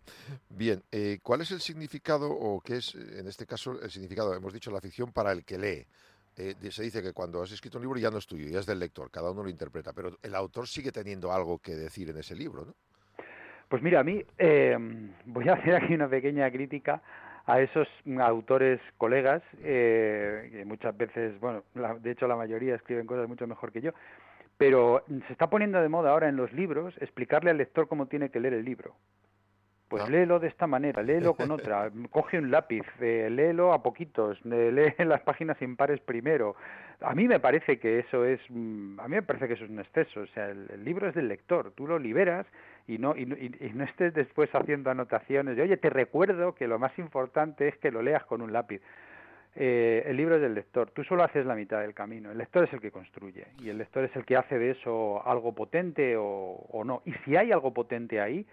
Speaker 2: Bien, eh, ¿cuál es el significado o qué es, en este caso, el significado, hemos dicho, la ficción para el que lee? Eh, se dice que cuando has escrito un libro ya no es tuyo, ya es del lector, cada uno lo interpreta, pero el autor sigue teniendo algo que decir en ese libro, ¿no?
Speaker 20: Pues mira, a mí eh, voy a hacer aquí una pequeña crítica a esos autores colegas eh, que muchas veces, bueno, la- de hecho la mayoría escriben cosas mucho mejor que yo, pero se está poniendo de moda ahora en los libros explicarle al lector cómo tiene que leer el libro. Pues
Speaker 2: Ah.
Speaker 20: léelo de esta manera, léelo con otra, coge un lápiz, eh, léelo a poquitos, eh, lee las páginas impares primero. A mí me parece que eso es, mm, a mí me parece que eso es un exceso. O sea, el, el libro es del lector, tú lo liberas y no y, no- y- y no estés después haciendo anotaciones de, oye, te recuerdo que lo más importante es que lo leas con un lápiz. Eh, el libro es del lector, tú solo haces la mitad del camino, el lector es el que construye y el lector es el que hace de eso algo potente o, o no. Y si hay algo potente ahí,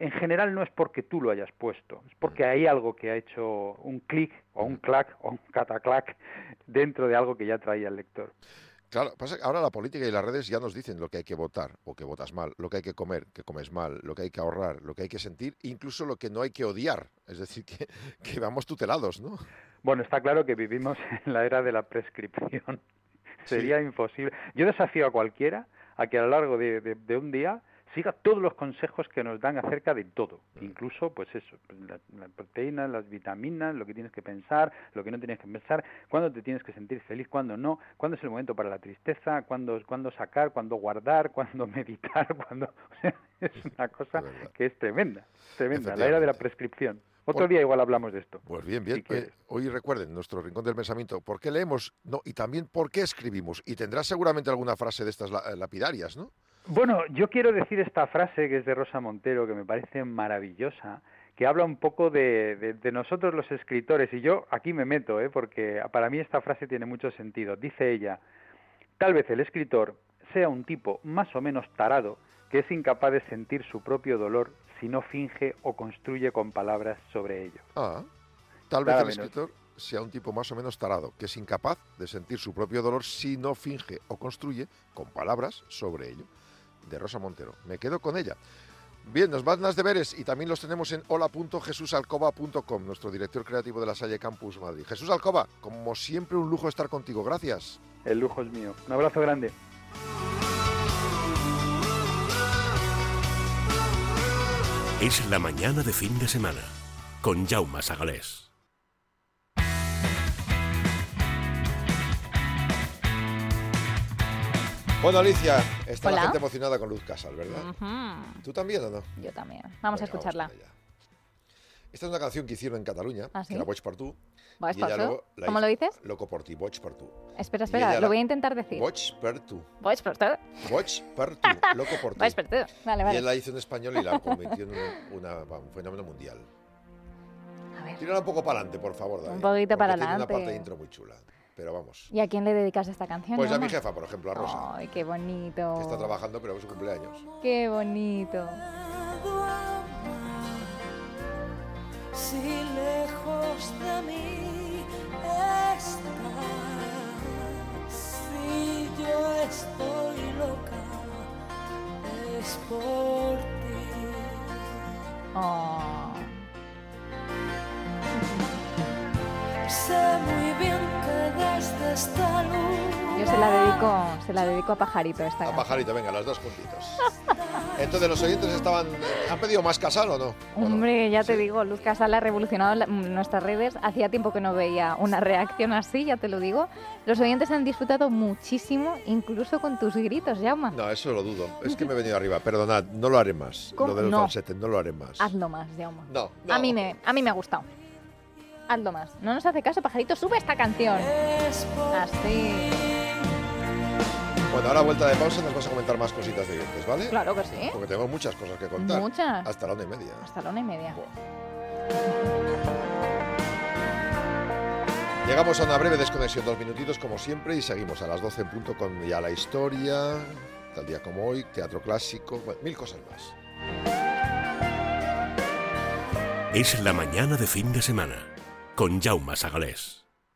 Speaker 20: en general no es porque tú lo hayas puesto, es porque hay algo que ha hecho un clic o un clac o un cataclac dentro de algo que ya traía el lector.
Speaker 2: Claro, pasa que ahora la política y las redes ya nos dicen lo que hay que votar o que votas mal, lo que hay que comer, que comes mal, lo que hay que ahorrar, lo que hay que sentir, incluso lo que no hay que odiar. Es decir, que, que vamos tutelados, ¿no?
Speaker 20: Bueno, está claro que vivimos en la era de la prescripción. Sería imposible. Yo desafío a cualquiera a que a lo largo de, de- de un día siga todos los consejos que nos dan acerca de todo, incluso pues eso, pues, la- las proteínas, las vitaminas, lo que tienes que pensar, lo que no tienes que pensar, cuándo te tienes que sentir feliz, cuándo no, cuándo es el momento para la tristeza, cuándo, cuándo sacar, cuándo guardar, cuándo meditar, cuándo... o sea, es una cosa que es tremenda, tremenda, la era de la prescripción. Otro
Speaker 2: Por-
Speaker 20: día igual hablamos de esto.
Speaker 2: Pues bien, bien.
Speaker 20: Si.
Speaker 2: Eh, hoy recuerden nuestro rincón del pensamiento. ¿Por qué leemos? No, y también por qué escribimos. Y tendrás seguramente alguna frase de estas eh, lapidarias, ¿no?
Speaker 20: Bueno, yo quiero decir esta frase que es de Rosa Montero, que me parece maravillosa, que habla un poco de, de- de nosotros los escritores, y yo aquí me meto, ¿eh? porque para mí esta frase tiene mucho sentido. Dice ella, tal vez el escritor sea un tipo más o menos tarado que es incapaz de sentir su propio dolor si no finge o construye con palabras sobre ello.
Speaker 2: Ah, tal vez
Speaker 20: Nada
Speaker 2: el
Speaker 20: menos.
Speaker 2: escritor sea un tipo más o menos tarado, que es incapaz de sentir su propio dolor si no finge o construye con palabras sobre ello. De Rosa Montero. Me quedo con ella. Bien, nos van las deberes y también los tenemos en hola.jesusalcoba.com, nuestro director creativo de la Salle Campus Madrid. Jesús Alcoba, como siempre un lujo estar contigo. Gracias.
Speaker 20: El lujo es mío. Un abrazo grande.
Speaker 1: Es la mañana de fin de semana con Jaume Sagalés.
Speaker 2: Bueno, Alicia, está la
Speaker 3: Hola.
Speaker 2: gente emocionada con Luz Casal, ¿verdad?
Speaker 3: Ujú.
Speaker 2: ¿Tú también o no?
Speaker 3: Yo también. Vamos a
Speaker 2: Venga,
Speaker 3: escucharla.
Speaker 2: Esta es una canción que hicieron en Cataluña,
Speaker 3: ¿Ah, sí?
Speaker 2: que era tu? luego la
Speaker 3: ¿Cómo
Speaker 2: hizo-
Speaker 3: lo dices?
Speaker 2: Loco por ti, per tu.
Speaker 3: Espera, espera, lo
Speaker 2: la-
Speaker 3: voy a intentar decir.
Speaker 2: Boig per tu.
Speaker 3: Boig per tu.
Speaker 2: Boig per tu, loco por ti.
Speaker 3: Per tu. Vale,
Speaker 2: Y
Speaker 3: vale.
Speaker 2: él la hizo en español y la convirtió en un, una- un fenómeno mundial. Tírala un poco para adelante, por favor, David.
Speaker 3: Un poquito para
Speaker 2: porque Tiene una
Speaker 3: adelante.
Speaker 2: parte de intro muy chula. Pero vamos.
Speaker 3: ¿Y a quién le dedicas esta canción?
Speaker 2: Pues a mi jefa, por ejemplo, a Rosa,
Speaker 3: Ay, qué bonito.
Speaker 2: que está trabajando, pero es su cumpleaños.
Speaker 3: Qué bonito.
Speaker 13: Si lejos de mí estás, si yo estoy loca, es por ti.
Speaker 3: Oh. Yo se la dedico, se la dedico a Pajarito esta
Speaker 2: A
Speaker 3: canción.
Speaker 2: pajarito, venga, las dos juntitos. Entonces, ¿los oyentes estaban. ¿Han pedido más casal o no?
Speaker 3: Hombre, ya te digo, Luz Casal ha revolucionado la- nuestras redes. Hacía tiempo que no veía una reacción así, ya te lo digo. Los oyentes han disfrutado muchísimo, incluso con tus gritos, Jaume.
Speaker 2: No, eso lo dudo. Es que me he venido arriba. Perdonad, no lo haré más.
Speaker 3: ¿Cómo?
Speaker 2: Lo de los
Speaker 3: No.
Speaker 2: falsetes, no lo haré más.
Speaker 3: Hazlo más, Jaume.
Speaker 2: No,
Speaker 3: A, mí me, a mí me ha gustado. Hazlo más. No nos hace caso, Pajarito, sube esta canción. Así.
Speaker 2: Bueno, ahora vuelta de pausa nos vas a comentar más cositas de oyentes, ¿vale?
Speaker 3: Claro que sí.
Speaker 2: Porque tenemos muchas cosas que contar.
Speaker 3: Muchas.
Speaker 2: Hasta la una y media.
Speaker 3: Hasta la una y media.
Speaker 2: Llegamos a una breve desconexión, dos minutitos como siempre, y seguimos a las 12 en punto con ya la historia, tal día como hoy, teatro clásico, bueno, mil cosas más.
Speaker 1: Es la mañana de fin de semana con Jaume Sagalés.